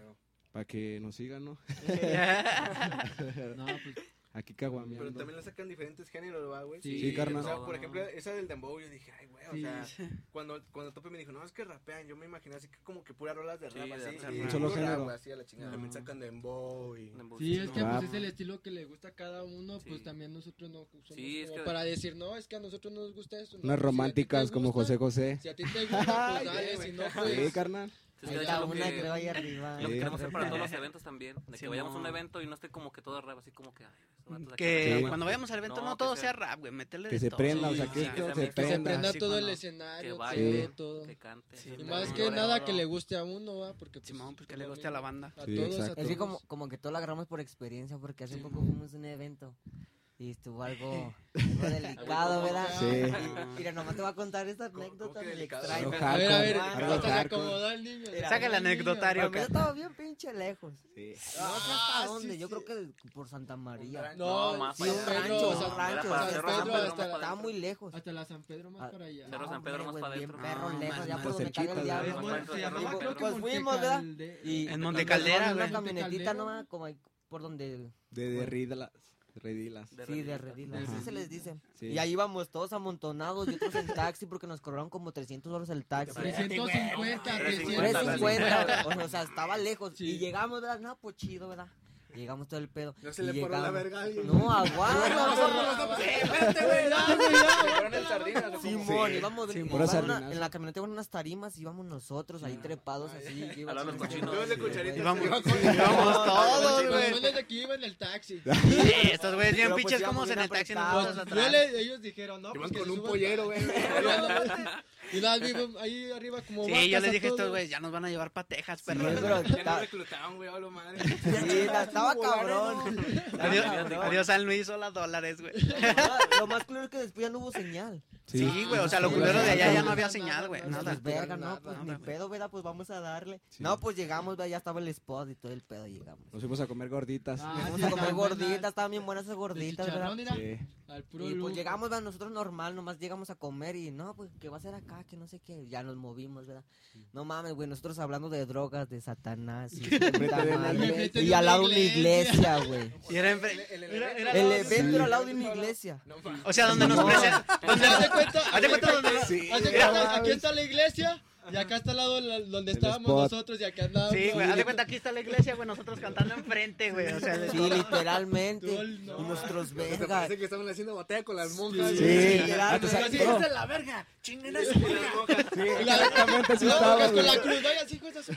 para que nos sigan, ¿no? No, pues Aquí Pero caguameando. también le sacan diferentes géneros, ¿va, güey? Sí, Sí, carnal. O sea, por ejemplo, esa del dembow, yo dije, ay, güey, o Sí. sea, cuando, cuando Tope me dijo, no, es que rapean, yo me imaginé así que como que puras rolas de Sí, rap, de así. Un solo género. así a la chingada. También sacan dembow y... Sí, es que pues es el estilo que le gusta a cada uno, pues Sí. también nosotros no somos Sí, es como que- para decir, no, es que a nosotros no nos gusta esto. no, Unas románticas como José José. Si a ti te gusta, pues dale, si no, Sí, pues... carnal. Es Ahí que está una que- que vaya arriba. Lo que Sí. queremos hacer para todos los eventos también. De que Sí, vayamos a un evento y no esté como que todo rap, así como que. Ay, aquí Que rapean. cuando vayamos al evento No, no, que todo sea- sea rap, güey, meterle Que de se todo. prenda, o Sí, sea, que sí, que se se Que se prenda. Sí, todo el escenario, que baile, todo. que cante. Sí, Y Sí, más no, que no, nada no. que le guste a uno, ¿va? Porque pues, Simón, pues que le guste a la banda. A Sí, todos, a exacto. Es que todos. como, como que todo lo agarramos por experiencia, porque hace Sí. poco fuimos a un evento y estuvo algo, algo delicado, ¿verdad? Sí. Mira, nomás te voy a contar esta anécdota extraña. Algo A ver, a ver, hasta se acomodó el niño. Mira, Saca el anecdotario yo estaba bien pinche lejos. Sí. No sé hasta Ah, dónde, yo creo que por Santa María. No, más sí, para un rancho, un rancho, Estaba muy lejos. Hasta la San Pedro más Ah, para allá. Cerro San Pedro más para bien adentro. perro No, lejos, ya por donde cae el diablo. Pues fuimos, ¿verdad? En Monte Caldera, güey. Una camionetita nomás, como ahí por donde... De, de ridilas. Redilas. De Sí, de redilas, así se les dice. Sí. Y ahí íbamos todos amontonados y otros en taxi porque nos cobraron como 300 dólares el taxi. 350, 350, 350, o sea, estaba lejos. Sí. Y llegamos, ¿verdad? No, pues chido, ¿verdad? Llegamos todo el pedo. No se y le paró la llegamos- verga a alguien. No, aguanta. Simón, íbamos en, iban la camioneta con unas tarimas, íbamos nosotros ahí trepados así. Hablando así, cochino. Yo de cucharita. Íbamos, todos, Los güey. buenos de aquí iban en el taxi. Sí, estos güeyes bien pues pinches como en el taxi ellos dijeron, no, Iban pues con un pollero, güey. Y nada, vivo ahí arriba como Sí, yo les dije a estos güeyes, ya nos van a llevar pa' Texas, Sí, pero Ya nos reclutaron, güey, hablo madre. sí, ta- estaba cabrón. Adiós, adiós San Luis, hola dólares, güey. Lo más claro es que después ya no hubo señal. Sí, güey, o sea, lo culero de allá ya no había señal, güey, nada. Pues verga, no, pues nada, ni güey. pedo, ¿verdad? Pues vamos a darle. Sí. No, pues llegamos, ¿verdad? ya estaba el spot y todo el pedo llegamos. Nos fuimos a comer gorditas. Ah, Fuimos sí, a comer gorditas, estaban bien buenas esas gorditas, ¿verdad? mira, Sí. al puro Y pues lujo. llegamos, ¿verdad? nosotros normal, nomás llegamos a comer y no, pues, ¿qué va a ser acá? Que no sé qué. Ya nos movimos, ¿verdad? No mames, güey, nosotros hablando de drogas, de Satanás y, madre. y al lado de una iglesia, güey. Y era El evento era al lado de una iglesia. O sea, donde nos presentan. Donde haz de cuenta, Haz de cuenta donde nos- haz de cuenta, aquí está la iglesia y acá está al lado la- donde El estábamos spot. nosotros y acá andábamos. Sí, güey, haz de cuenta, aquí está la iglesia, güey, nosotros cantando enfrente, güey, o sea, de Sí, todo. literalmente. Todo el- no. Y nuestros Te vergas. parece que estaban haciendo batalla con las monjas. Sí. güey. Literalmente. Te Así, "Esta es la verga. Chinguen a su verga. Exactamente así No, estaba, con güey. la cruz, vaya, hijos de su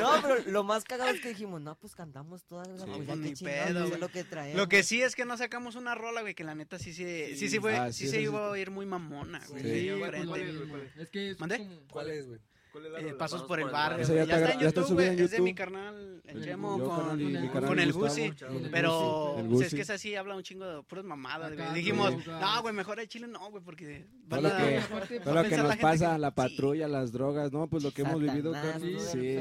No, pero lo más cagado es que dijimos, no, pues cantamos todas, ¿verdad? pues ya Ni qué pedo, güey. es lo que traemos. Lo que sí es que no sacamos una rola, güey, que la neta sí se, sí, sí, fue, Ah, sí sí, se sí. iba a ir muy mamona, güey. Sí. Sí, Sí, mismo. Es que es ¿Mande? como... ¿Cuál es, güey? ¿Cuál es la Eh, pasos por el barrio. ya Ya, está está en gra- ya está YouTube, subida güey. en Es de mi carnal, el Chemo, con, con el-. Gusi. Pero El pues, es que es así, habla un chingo de puras mamadas, Dijimos, no, güey, mejor el chile no, güey, porque Todo van lo a- que, aparte, todo va a lo que pensar la nos pasa, que- la sí. patrulla, las drogas, no, pues lo que hemos vivido, Sí.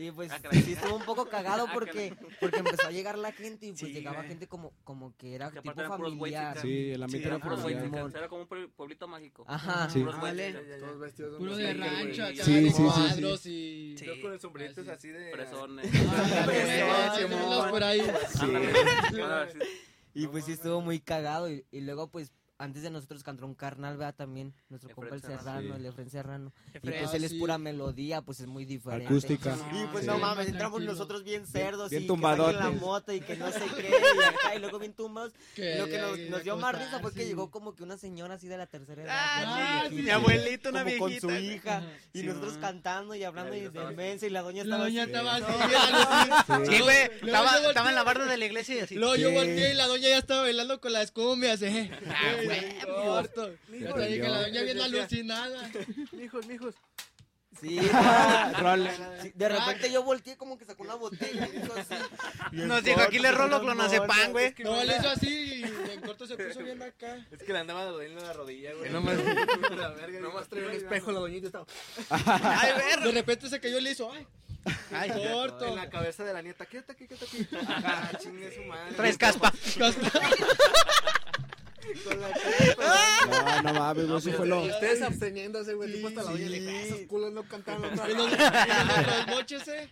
Y pues Ah, sí estuvo un poco cagado Ah, porque, porque empezó a llegar la gente y pues Sí, llegaba güey. gente como, como que era Que tipo familiar. Sí, el ambiente Sí, era puros familiar. güeyes. Era como un puebl- pueblito mágico. Ajá. Sí. Puros Ah, vale. Todos vestidos de Puro de rancho, acá, Sí, sí, sí, sí. cuadros y... Sí. Yo con el sombreritos Así. de... Ah, Simón. unos por ahí. Ah, sí. Y pues sí estuvo muy cagado. Y, y luego pues antes de nosotros cantó un carnal, vea también nuestro compa el Serrano. Sí. el Efren Serrano. Y pues él es sí. pura melodía, pues es muy diferente. Acústica. Y pues Sí. no Sí, mames, entramos tranquilo. nosotros bien cerdos bien y que la mota y que no sé qué y acá y luego bien tumbados. Que lo que nos, nos dio más risa fue que llegó como que una señora así de la tercera edad. Ah, ya sí, viejita, mi abuelita, una como con viejita. su hija. Ajá. Y Sí, nosotros man. cantando y hablando y de mensa y la doña La estaba doña así. estaba así, No. Sí, güey, estaba, en la barda de la iglesia y así. Luego yo Sí. volteé y la doña ya estaba bailando con las cumbias, eh. Ya te dije, la doña Decía- alucinada. Mijos, mijos. Sí, sí, de repente yo volteé como que sacó una botella y hizo así. Nos dijo, aquí le rolo clonazepam, güey. No, le hizo así y en corto se puso bien acá. Es que le andaba doliendo la rodilla, güey. No más- Nomás digo, trae un espejo la doñita estaba. Ay, ver. De repente se cayó y le hizo, ay, Ay, corto. En la cabeza de la nieta, quédate aquí, quédate aquí. Ah, chingue su madre. traes caspa. Con la caspa. No, no mames, güey, eso fue lo... Ustedes absteniéndose, güey. Sí, tipo hasta la dijo, "Ah, esos culos no vez". y los moches, eh.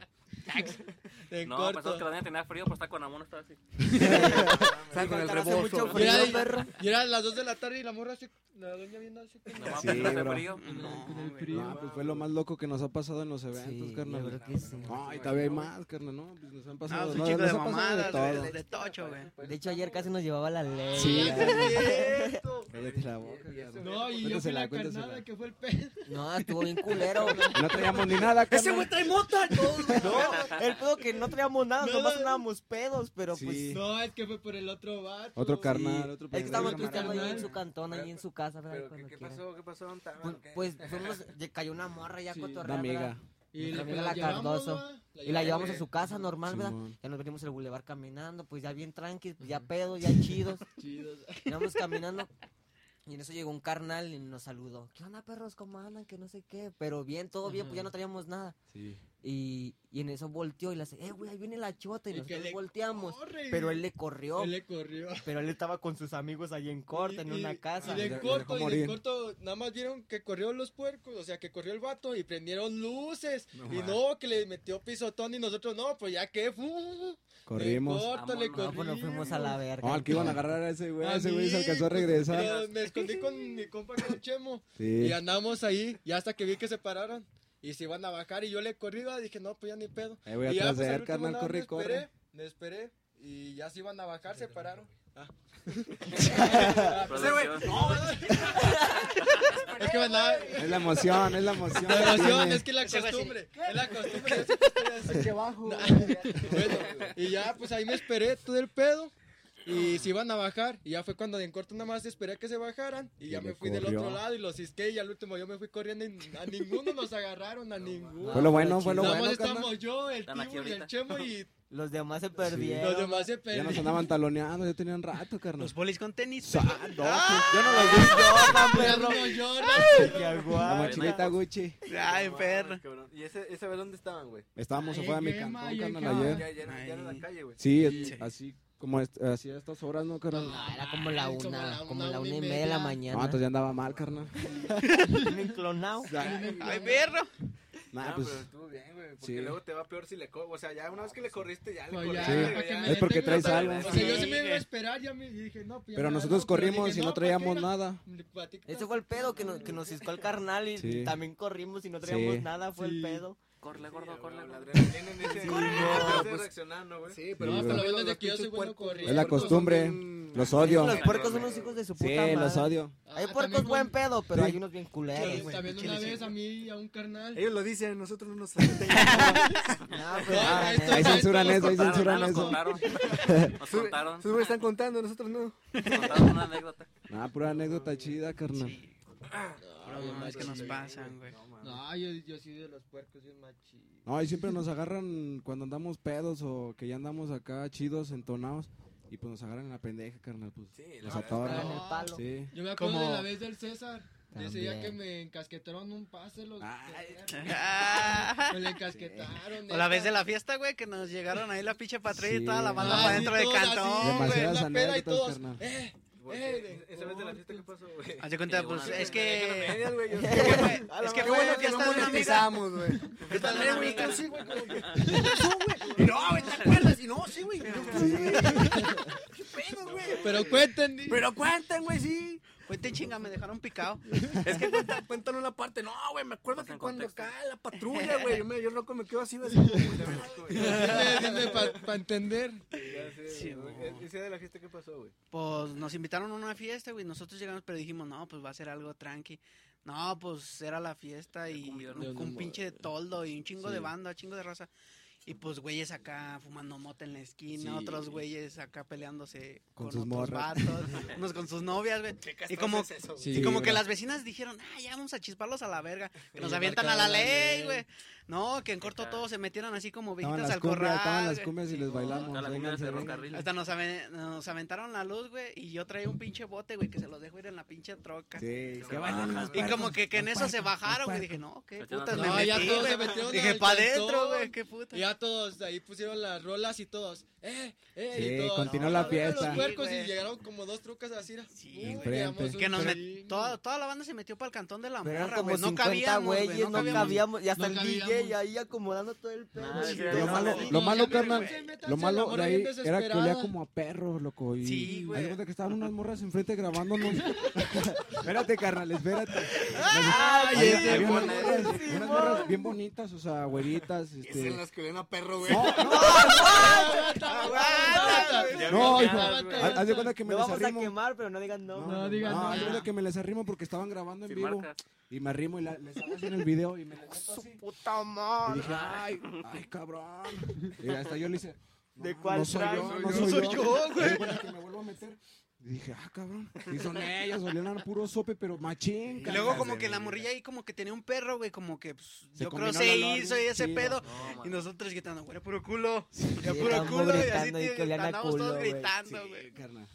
En No, pensamos que corto. la doña tenía frío, pero está con Amón, estaba así. Estaba con el rebozo. mucho Y eran las 2 de la tarde y la morra así, la doña viendo así. No Sí, no hace frío. No, güey. frío. No, pues fue lo más loco que nos ha pasado en los eventos, Sí, carnal. sí. No, y todavía hay más, carnal, ¿no? Pues nos han No, pasado, un no, chico nos de mamadas, de todo. güey, de tocho, güey. De hecho, ayer casi nos llevaba la ley. Sí. Cállate la boca. No, y yo fui la carnada que fue el pedo. No, estuvo bien culero. No traíamos ni nada, ¡Ese carnal. güey trae mota! No, el pedo que no traíamos nada, Nada. nomás andábamos pedos, pero Sí. pues. No, es que fue por el otro vato. Otro Sí. carnal, otro Es que estábamos pisteando ahí en su cantón, ahí en su casa, ¿verdad? Pero, ¿qué, qué pasó? ¿Qué pasó? Pues, ¿Qué? pues fuimos, cayó una morra ya Sí, cotorreando. Una amiga. Y amiga la llevamos, Cardoso. ¿va? Y la llevamos a su casa normal, ¿verdad? Simón. Ya nos venimos el bulevar caminando, pues ya bien tranqui, pues ya pedos, ya chidos. Chidos. Íbamos caminando. Y en eso llegó un carnal y nos saludó. ¿Qué onda, perros? ¿Cómo andan? Que no sé qué. Pero bien, todo bien, pues ya no traíamos nada. Sí. Y, y en eso volteó y le hace, eh, güey, ahí viene la chota. Y, Y nosotros volteamos. corre, Pero él le corrió. Él le corrió. Pero él estaba con sus amigos ahí en corte, en Y- una casa. Y de corto, y de corto, nada más vieron que corrió los puercos, o sea, que corrió el vato y prendieron luces. No y no, que le metió pisotón y nosotros, no, pues ya que, fu. Corrimos. Corto, le. No, pues nos fuimos a la verga. No, al que iban a agarrar a ese güey, A ese güey se alcanzó a regresar. pero me escondí con mi compa con Chemo. Sí. Y andamos ahí, y hasta que vi que se pararon. Y se iban a bajar y yo le corrí, dije, no, pues ya ni pedo. Ahí voy y ya, atrás pues, carnal, corre, me corre. esperé, Me esperé. Y ya se iban a bajar, se pararon. Ah. Es que me andaba... Es la emoción, es la emoción. La que emoción, es que la costumbre. Es la costumbre. así. Aquí abajo. Bueno, y ya, pues ahí me esperé todo el pedo. Y se iban a bajar. Y ya fue cuando en corto nada más esperé a que se bajaran. Y, Y ya me fui del otro lado y los cisqué. Y al último yo me fui corriendo y a ninguno nos agarraron, a ninguno. Fue lo bueno, fue lo Nada bueno, más carnal. estamos yo, el y el. Chemo y Los demás se los perdieron. demás se Ya nos perdieron. andaban taloneando, ya tenían rato, carnal. Los polis con tenis. Sa- perro. no, yo no los vi. Perro, yo, no. La mochilita Gucci. Ay, perro. ¿Y ese, esa vez dónde estaban, güey? Estábamos afuera de mi cantón, carnal, ayer. Ya, ya, ya en la calle, güey. Sí, así como est- así a estas horas, ¿no, carnal? Ah, era como la Ay, como una, la como una, la una una y y media de la media. mañana. No, entonces ya andaba mal, carnal. Clonado. Ay, perro. Nah, No, pues, pero estuvo bien, güey. Porque sí. luego te va peor si le co O sea, ya una vez que le corriste, ya le Pues corriste. Sí. ya. Es porque traes pero- algo. O sea, yo sí Sí, me iba a esperar, ya me dije, no, pues ya pero nosotros pero corrimos dije, y no ¿para traíamos nada. Ese fue el pedo que nos, que nos ciscó el carnal y Sí. también corrimos y no traíamos Sí. nada, fue Sí. el pedo. Corre, gordo, Sí, no, pues, güey. Sí, pero Sí, hasta Lo los es que yo soy bueno puercos- corriendo. Es la puercos costumbre. Los odio. Los puercos son unos hijos de su Sí, puta madre. los odio. Hay Ah, puercos también buen con- pedo, pero Sí. hay unos bien culeros, güey. también una vez a mí, a un carnal. Ellos lo dicen, nosotros no nos No, pues, No, ah, esto- Ahí censuran eso, ahí Contaron, censuran nos eso. contaron. Nos contaron. Sus están contando, nosotros no. Nos contaron una anécdota. Nah, pura anécdota chida, carnal. No, es que nos pasan, güey. No, yo, yo sí de los puercos, bien machín. No, y siempre nos agarran cuando andamos pedos o que ya andamos acá chidos, entonados. Y pues nos agarran en la pendeja, carnal. Pues Sí, nos atoran. en el palo. Sí. Yo me acuerdo de la vez del César. De ese día También. que me encasquetaron un pase los... Ay. Ah. Me lo encasquetaron. O la vez de la fiesta, güey, que nos llegaron ahí la pinche patrulla y toda la banda Ah, para sí, dentro de todos así, cantón, güey, la peda y anécdotas, todos, carnal. eh, Eh, Esa vez de la fiesta, ¿qué pasó, güey? Haz de cuenta, pues es que... güey, Es que fue, que fiesta no de una amiga. monetizamos, güey. ¿Qué tal, güey? Tú sí, güey. como que, ¿Qué pasó, güey? No, güey, ¿te acuerdas? Y no, sí, güey. Güey. ¿Qué pedo, güey? Pero cuenten. Pero cuenten, güey, sí. Cuente chinga, me dejaron picado. Es que cuentan, cuentan una parte. No, güey, me acuerdo que cuando contexto. acá la patrulla, güey. Yo, me, yo loco me quedo así, así. para entender. Ya sé, Sí, güey. güey. ¿Ese día de la fiesta qué pasó, güey? Pues nos invitaron a una fiesta, güey. Nosotros llegamos, pero dijimos, no, pues va a ser algo tranqui. No, pues era la fiesta y un, un pinche de toldo y un chingo de banda, chingo de raza. Y pues güeyes acá fumando mota en la esquina, Sí. otros güeyes acá peleándose Con con, sus otros morras. vatos, unos con sus novias, güey. Y como, es eso, güey? Sí, y como que las vecinas dijeron, ah, ya vamos a chisparlos a la verga. Que nos avientan a la ley, güey. No, que en corto Acá. todos se metieran así como viejitas al corral. estaban las cumbias y les bailamos. De ferrocarril. Hasta nos, aven- nos aventaron la luz, güey, y yo traía un pinche bote, güey, que se los dejo ir en la pinche troca. Sí, Se bajan. Y como que, que en eso se bajaron, güey. Dije, no, qué Metieron putas me No, ya metí, metieron Dije, al pa' adentro, güey, qué puta. Ya todos ahí pusieron las rolas y todos, eh, eh, Sí, y todos. continuó "No, la fiesta". Los puercos Sí, y güey. llegaron como dos trucas así. era, Sí, un Que nos met- toda, toda la banda se metió para el cantón de la Pero morra, como güey. No 50 cabíamos, güey. güeyes, no cabíamos. Y hasta No el DJ ahí acomodando todo el pedo. Ah, Lo no, malo, lo malo, carnal, lo malo de ahí era que olía como a perro, loco. Y Sí, güey. haz de que estaban unas morras enfrente grabándonos. espérate, carnal, espérate. Ay, Había- unas morras, unas morras bien bonitas, o sea, güeritas, Es este... perro, güey. No, hijo, haz de cuenta que me les vamos a arrimo. quemar, pero no digan no. No digan No, haz de cuenta que me les arrimo porque estaban grabando en vivo. Y me arrimo y la- les hago así en el video y me les meto así. Puta Y madre. dije, ay, ay, cabrón. Y hasta yo le hice. ¿De cuál No soy yo, No no soy soy yo, yo. güey. que me vuelvo a meter. Y dije, ah, cabrón. Y son ellos, olían a puro sope, pero machín. Y luego como que la morrilla ahí como que tenía un perro, güey, como que pues, Se yo creo se hizo y ese chido. pedo. No, Y nosotros gritando, güey, puro culo. ya Sí, puro culo. Y así gritando y que tío, olían a andábamos culo, todos güey. gritando, Sí, güey. carnal.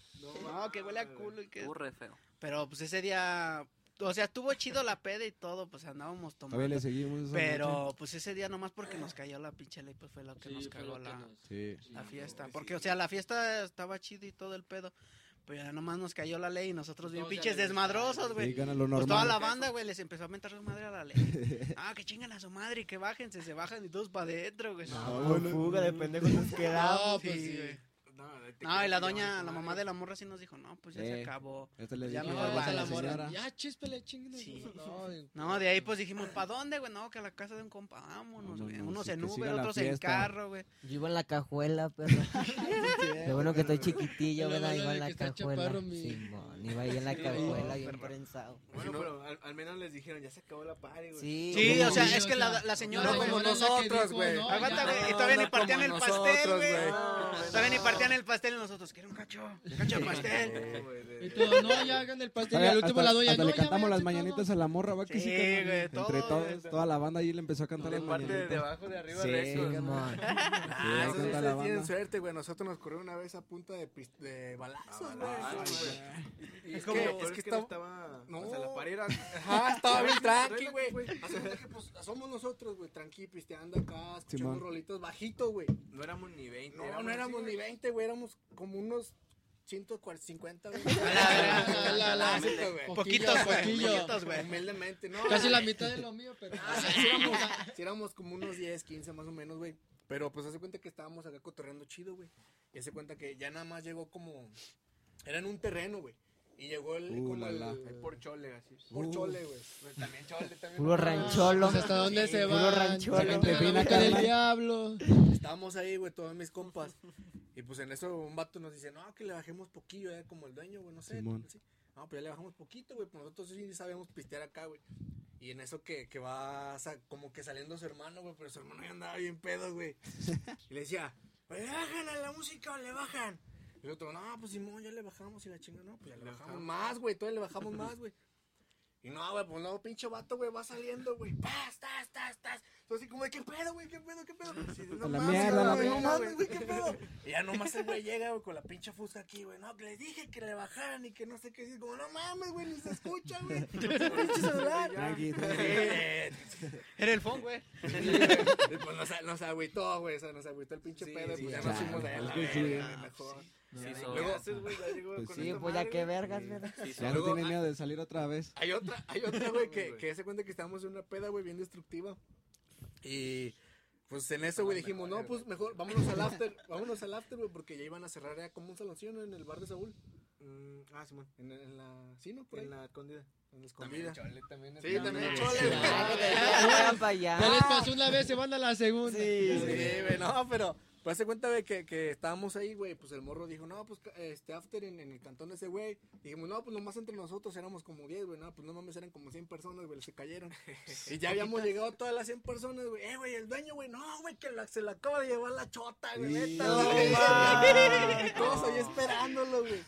No, que huele a culo y que... Burre feo. Pero pues ese día, o sea, estuvo chido la peda y todo, pues andábamos tomando. Todavía le seguimos. Pero pues ese día nomás porque nos cayó la pinche ley, pues fue lo que Sí, nos cagó que la, nos-. Sí. la fiesta. Porque, o sea, la fiesta estaba chida y todo el pedo. Pero ya nomás nos cayó la ley y nosotros bien Todos pinches desmadrosos, güey. Pues toda la banda, güey, les empezó a mentar su madre a la ley. Ah, que chingan a su madre y que bájense, se bajan y todos para adentro, güey. Con fuga de pendejos nos quedamos. No, pues Sí, sí. güey. No, No, y la doña, la mamá madre. de la morra sí nos dijo, no, pues ya se Eh. acabó. Este le Ya mejor "Vaya vas a la la morra. señora". Ya, chispele, chinguen. Sí. No, No, de ahí pues dijimos, ¿para dónde, güey? No, que a la casa de un compa, vámonos, güey. Unos en Uber, otros en carro, güey. Yo iba en la cajuela, perro. Qué bueno que estoy chiquitillo, Lo ¿verdad? Iba en la cajuela. Simón, iba ahí en la cajuela bien prensado. Bueno, pero al, menos les dijeron, ya se acabó la party, güey. Sí, o sea, es que la, señora no, como como nos... nosotros, dijo, güey. no, Aguanta, güey, y todavía ni no partían el pastel, güey. Todavía ni partían el pastel y nosotros, quiero un cacho, un cacho de pastel. Y todo, no, ya hagan el pastel. Y al último la doña, hasta no, le cantamos las mañanitas a la morra, va que sí, güey, Entre todo, todos, toda la banda ahí le empezó a cantar las parte de, mañanitas. abajo, de arriba, Sí, recio. Ah, Sí, la tienen suerte, güey. Nosotros nos corrió una vez a punta de, de balazos, güey. Ah, Es como, que- es que, estaba... No. O sea, la pared era... Ajá, estaba bien tranqui, güey. pues, somos nosotros, güey, tranqui, pisteando acá, escuchando rolitos bajito, güey. No éramos ni 20. No, no éramos ni 20, güey, éramos como unos 150, güey. la. Poquitos, poquitos, güey. Humildemente, ¿no? Casi la mitad de lo mío, pero. Ah, sí, sí éramos, sí éramos como unos 10, 15 más o menos, güey. Pero pues hace cuenta que estábamos acá cotorreando chido, güey. Y hace cuenta que ya nada más llegó como. Era en un terreno, güey. Y llegó el. Uh, como la, el, la. El por chole, así. por Uh. chole, güey. También chole, también. Puro rancholo. Pues, ¿Hasta dónde Sí, se puro va? rancholo. Se meten a la boca del diablo. Estábamos ahí, güey, todos mis compas. Y pues en eso un vato nos dice, no, que le bajemos poquillo, eh, como el dueño, güey, no sé. Simón. sí. No, pues ya le bajamos poquito, güey, pues nosotros sí sabemos pistear acá, güey. Y en eso que, que va sa- como que saliendo su hermano, güey, pero su hermano ya andaba bien pedo, güey. Y le decía, ¿le bajan a la música o le bajan? Y el otro, no, pues Simón, ya le bajamos y la chinga, no, pues ya le bajamos más, güey, todavía le bajamos más, güey. Y no, güey, pues no, pinche vato, güey, va saliendo, güey. ¡Paz, tas, tas, tas! Entonces, así como, de, ¿qué pedo, güey? ¿Qué pedo, qué pedo? Sí, no A la mames, mierda, la güey, no mierda, mames, güey, ¿qué pedo? Y ya nomás el güey llega, güey, con la pinche fusca aquí, güey. No, que les dije que le bajaran y que no sé qué. Y como, no mames, güey, ni se escucha, güey. Pinche celular. Tranqui, tranqui. Sí, Era el phone, güey. pues nos, nos agüitó, güey, o sea, nos agüitó el pinche Sí, pedo, sí, pues ya ya, nos fuimos de la sí. mejor. Sí, Pues con Sí, esta pues ya qué güey. vergas, ¿verdad? sí, Ya no tiene ah, miedo de salir otra vez. Hay otra, hay otra, güey, que, güey. que se cuenta que estábamos en una peda, güey, bien destructiva. Y pues en eso, güey, dijimos, no, pues mejor, vámonos al after, vámonos al after, güey, porque ya iban a cerrar ya como un saloncillo ¿no? en el bar de Saúl. Mm, ah, Simón. En, en la, sí, ¿no? Por ahí. En la escondida. En la escondida. Chole también. Sí, también chole. vayan para Ya allá. les pasó una vez, se van a la segunda. Sí, güey, no, pero pues se cuenta, güey, que, que estábamos ahí, güey, pues el morro dijo, no, pues este after en, en el cantón de ese güey. Dijimos, no, pues nomás entre nosotros éramos como 10, güey, no, pues no mames, eran como 100 personas, güey, se cayeron. y ya habíamos llegado todas las 100 personas, güey, eh, güey, el dueño, güey, no, güey, que la- se la acaba de llevar la chota, güey, neta, güey. Y todos ahí esperándolo, güey.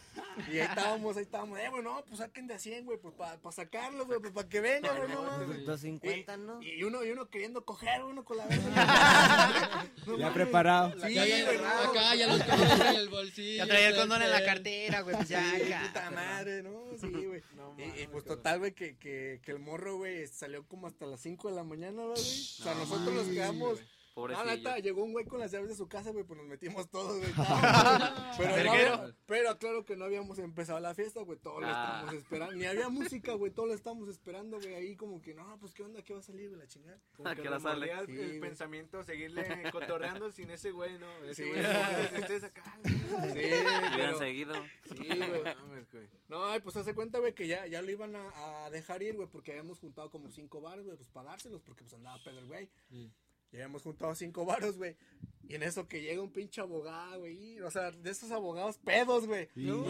Y ahí estábamos, ahí estábamos, eh, güey, no, pues saquen de a 100, güey, pues para sacarlo, güey, pues para que venga, güey, no. 250, ¿no? Y, y uno, y uno queriendo coger, uno con la verga. No Ya mames. preparado. Sí, Ya, ya, güey, no. acá ya los condones en el bolsillo. Ya traía el condón en la cartera, güey. Pues ya, Sí, acá. puta madre, ¿no? Sí, güey. No y, y mames, pues total, güey, que, que, que el morro, güey, salió como hasta las 5 de la mañana, ¿no, güey. O sea, nosotros nos quedamos. Pobrecillo. neta, llegó un güey con las llaves de su casa, güey, pues nos metimos todos, güey. pero, no había- pero claro que no habíamos empezado la fiesta, güey, todos lo Ah. estábamos esperando. Ni había música, güey, todos lo estábamos esperando, güey, ahí como que, no, pues, ¿qué onda? ¿Qué va a salir, güey, la chingada? Como ¿A que hora sale? el, Sí, el güey. pensamiento, seguirle cotorreando sin ese güey, ¿no? Ese Sí. güey, como que ustedes acá. Sí, Hubieran pero- seguido. Sí, güey. No mames, güey. No, pues hace cuenta, güey, que ya, ya lo iban a, a dejar ir, güey, porque habíamos juntado como cinco baros, güey, pues para dárselos, porque pues andaba pedo el güey. Y habíamos juntado cinco baros, güey. Y en eso que llega un pinche abogado, güey. O sea, de esos abogados pedos, güey. Sí. No,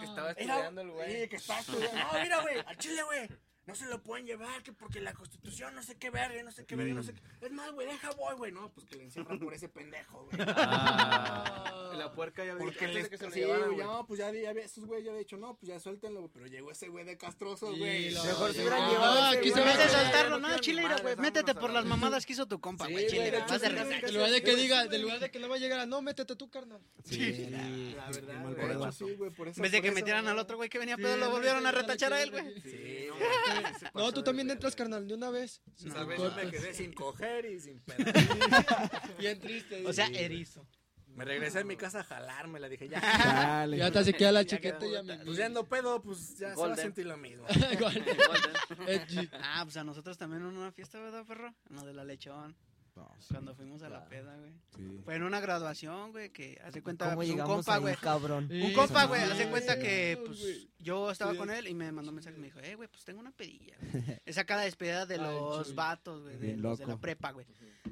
Que estaba Era- estudiando el güey. Sí, que está estudiando. No, mira, güey, al chile, güey. No se lo pueden llevar, que porque la constitución no sé qué verga, no sé qué verga, no sé qué. Es más, güey, deja voy, güey. No, pues que le encierran por ese pendejo, güey. Ah. La puerca ya Porque antes les, de que se lo sí, llevaran, güey, güey. no, pues ya, ya había- esos güeyes ya habían dicho, no, pues ya suéltenlo, güey. Pero llegó ese güey de castroso, güey. lo- Mejor se hubieran no, llevado güey. va a- soltarlo, no no, quiero chile, ni mira, madres, güey, métete por la las mamadas que hizo tu compa, güey, chile, güey, de vas. En lugar de que diga, en lugar de que no va a llegar a no, métete tú, carnal. Sí. La verdad, güey. Güey. En vez de que metieran al güey. otro güey que venía pedo, lo no, volvieron a retachar a él, güey. Sí, No, No, tú también entras, carnal, de una vez. Esa No, vez güey. yo me quedé sin coger y sin pedo. Bien triste. O sea, erizo. Me regresé a mi casa a jalarme, la dije, ya. Dale. Ya hasta se queda la chiqueta ya me. Pues ya ando pedo, pues ya se va a sentir lo mismo. Golden. Ah, pues a nosotros también en una fiesta, ¿verdad, perro? En lo de la lechón. No, sí, Cuando fuimos a la peda, güey. sí. Fue en una graduación, güey, que hace cuenta, ¿Cómo pues, un compa, ahí, güey. cabrón? Un compa, güey, hace cuenta que, pues, yo estaba Sí. con él y me mandó un mensaje y me dijo, eh, güey, pues tengo una pedilla, güey. Es acá la despedida de Ay, los chuy. vatos, güey, de los de la prepa, güey.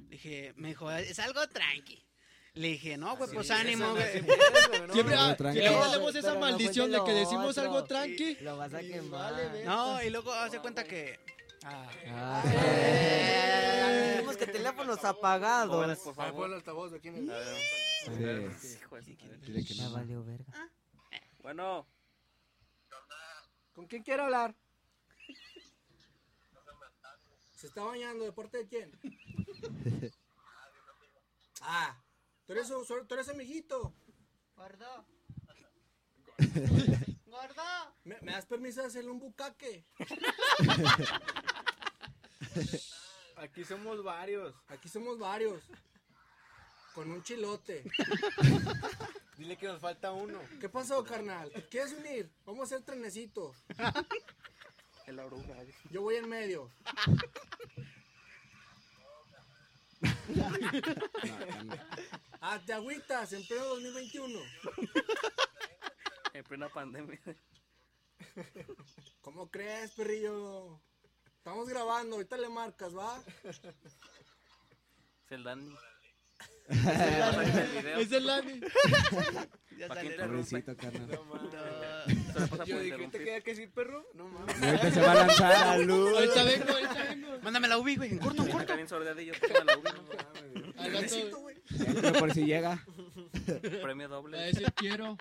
Dije, me dijo, es algo tranqui. Le dije, no, güey, Así pues ánimo, Ana, güey. siempre es, güey, ¿no? Siempre, ah, tranqui. siempre Pero- tenemos esa no maldición de que decimos otro. algo tranqui. Lo vas a quemar. vale. No, y luego hace cuenta que... Ah. Ah, Eh. Dijimos que teléfonos apagados. por A ver, pon favor. el altavoz, ¿de quién es? A ver. Sí. Dile que no. valió verga. Bueno, ¿Con quién quiere hablar? ¿Se está bañando? ¿De parte de quién? Ah, tú eres, su- su- tú eres amiguito. Gordo. Gordo. ¿Me, me das permiso de hacerle un bucaque? Aquí somos varios. Aquí somos varios. Con un chilote. Dile que nos falta uno. ¿Qué pasó, carnal? ¿Te ¿Quieres unir? Vamos a hacer trenecito. el oruga. Yo voy en medio. Ah, te agüitas en pleno 2021. En plena pandemia. ¿Cómo crees, perrillo? Estamos grabando, ahorita le marcas, ¿va? Es el Dani. Es el Lani. Ya ¿Pa' qué sale. interrumpe? Pobrecito, carnal. Se le pasa Yo dije, ¿te queda que decir, perro? No mames. Ahorita se va a lanzar. Salud. Ahorita vengo, ahorita vengo. Mándame la ubi, güey. En corto, en corto. Está bien sordeadillo. la uno. Al rato Trenecito, güey. Pero por si llega. Premio va a doble. decir quiero.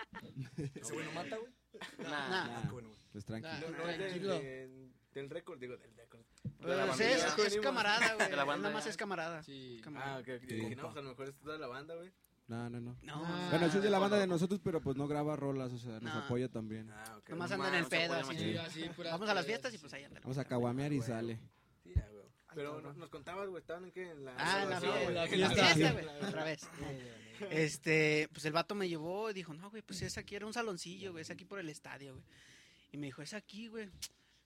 Ese güey no mata, güey. Nah. Nah. Ah, qué bueno, güey. Pues tranquilo. No, es de- Tranquilo. De- del récord, digo, del récord. Pues la es, bandilla. es, es camarada, güey. De la banda, Nada más es camarada. Sí. Camarada. Ah, ok. ok. Dije, no, pues a lo mejor es toda la banda, güey. No, no, no. No, Ah. Bueno, sí es de la banda de nosotros, pero pues no graba rolas, o sea, nos No. apoya también. Ah, ok. nomás No anda en el pedo, así. Sí, así, Vamos a las fiestas y pues ahí anda. Vamos a caguamear y sale. Sí, ya, güey. Pero no- nos contabas, güey, estaban en qué? En la Ah, en la fiesta, güey. la en la fiesta. fiesta, güey, otra vez. Este, pues el vato me llevó y dijo, no, güey, pues es aquí, era un saloncillo, güey, es aquí por el estadio, güey. Y me dijo, es aquí, güey.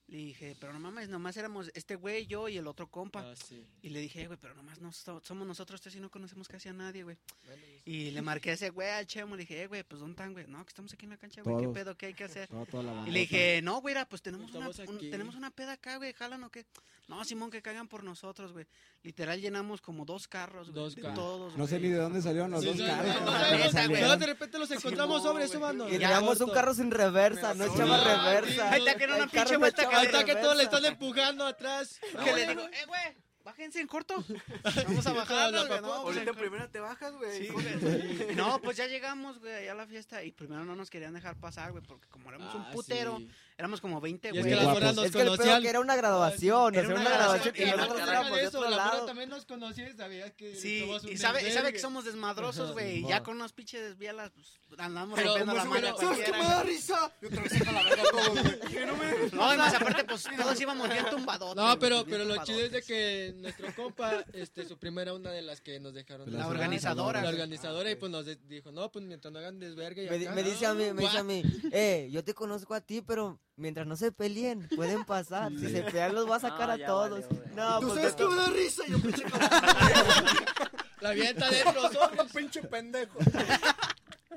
Le dije, pero no mames, nomás éramos este güey, yo y el otro compa. Ah, sí. Y le dije, "Eh, güey, pero nomás no so- somos nosotros tres y no conocemos casi a nadie, güey. Bueno, Y le marqué a ese güey al chemo, le dije, eh, güey, pues ¿dónde están, güey? No, que estamos aquí en la cancha, güey, ¿qué pedo, qué hay que hacer? Toda, toda la banda. Y le dije, no, güey, pues tenemos una, un- tenemos una peda acá, güey, jalan o qué. No, Simón, que caigan por nosotros, güey. Literal llenamos como dos carros, güey. Dos carros. Todos, No sé ni de dónde salieron los Sí, dos sí, carros. no, no, güey. de repente los encontramos sobre ese güey. bando. Y traíamos un carro sin reversa, no echaba reversa. Ahí está que era una pinche no vuelta que- Ahorita que todos le están empujando atrás. Que le digo, eh, güey, bájense en corto. Vamos a bajarnos, güey. No, pues, Ahorita en- primero te bajas, güey. Sí, güey. No, pues ya llegamos, güey, allá a la fiesta y primero no nos querían dejar pasar, güey, porque como éramos un Ah, putero, sí. éramos como 20, Y es güey. que las morras nos Es que el pedo conocían. que era una graduación, Era una una graduación y y nosotros no- éramos de eso, otro la lado. también nos conocía y sabía que Sí, un y sabe, y sabe que somos desmadrosos, güey. y ya con unas pinches bielas, pues andamos Pero, rompiendo la pues, pero, ¿Sabes qué me da risa? Y otra vez saca la verga todos, güey. No. No, y más aparte, pues todos íbamos bien tumbadotes. No, güey, pero, lo chido es de que nuestro compa, este, su prima era una de las que nos dejaron. La La organizadora. La organizadora y pues nos de- dijo, no, pues mientras no hagan desvergue y Me, di- acá, me dice a mí, me dice a mí, eh, yo te conozco a ti, pero mientras no se peleen, pueden pasar. Si se pelean los voy a sacar No, a todos. valió. No, ¿Tú pues sabes de- qué me da risa? Y yo, pinche La avienta adentro, sobres. pinche pendejo.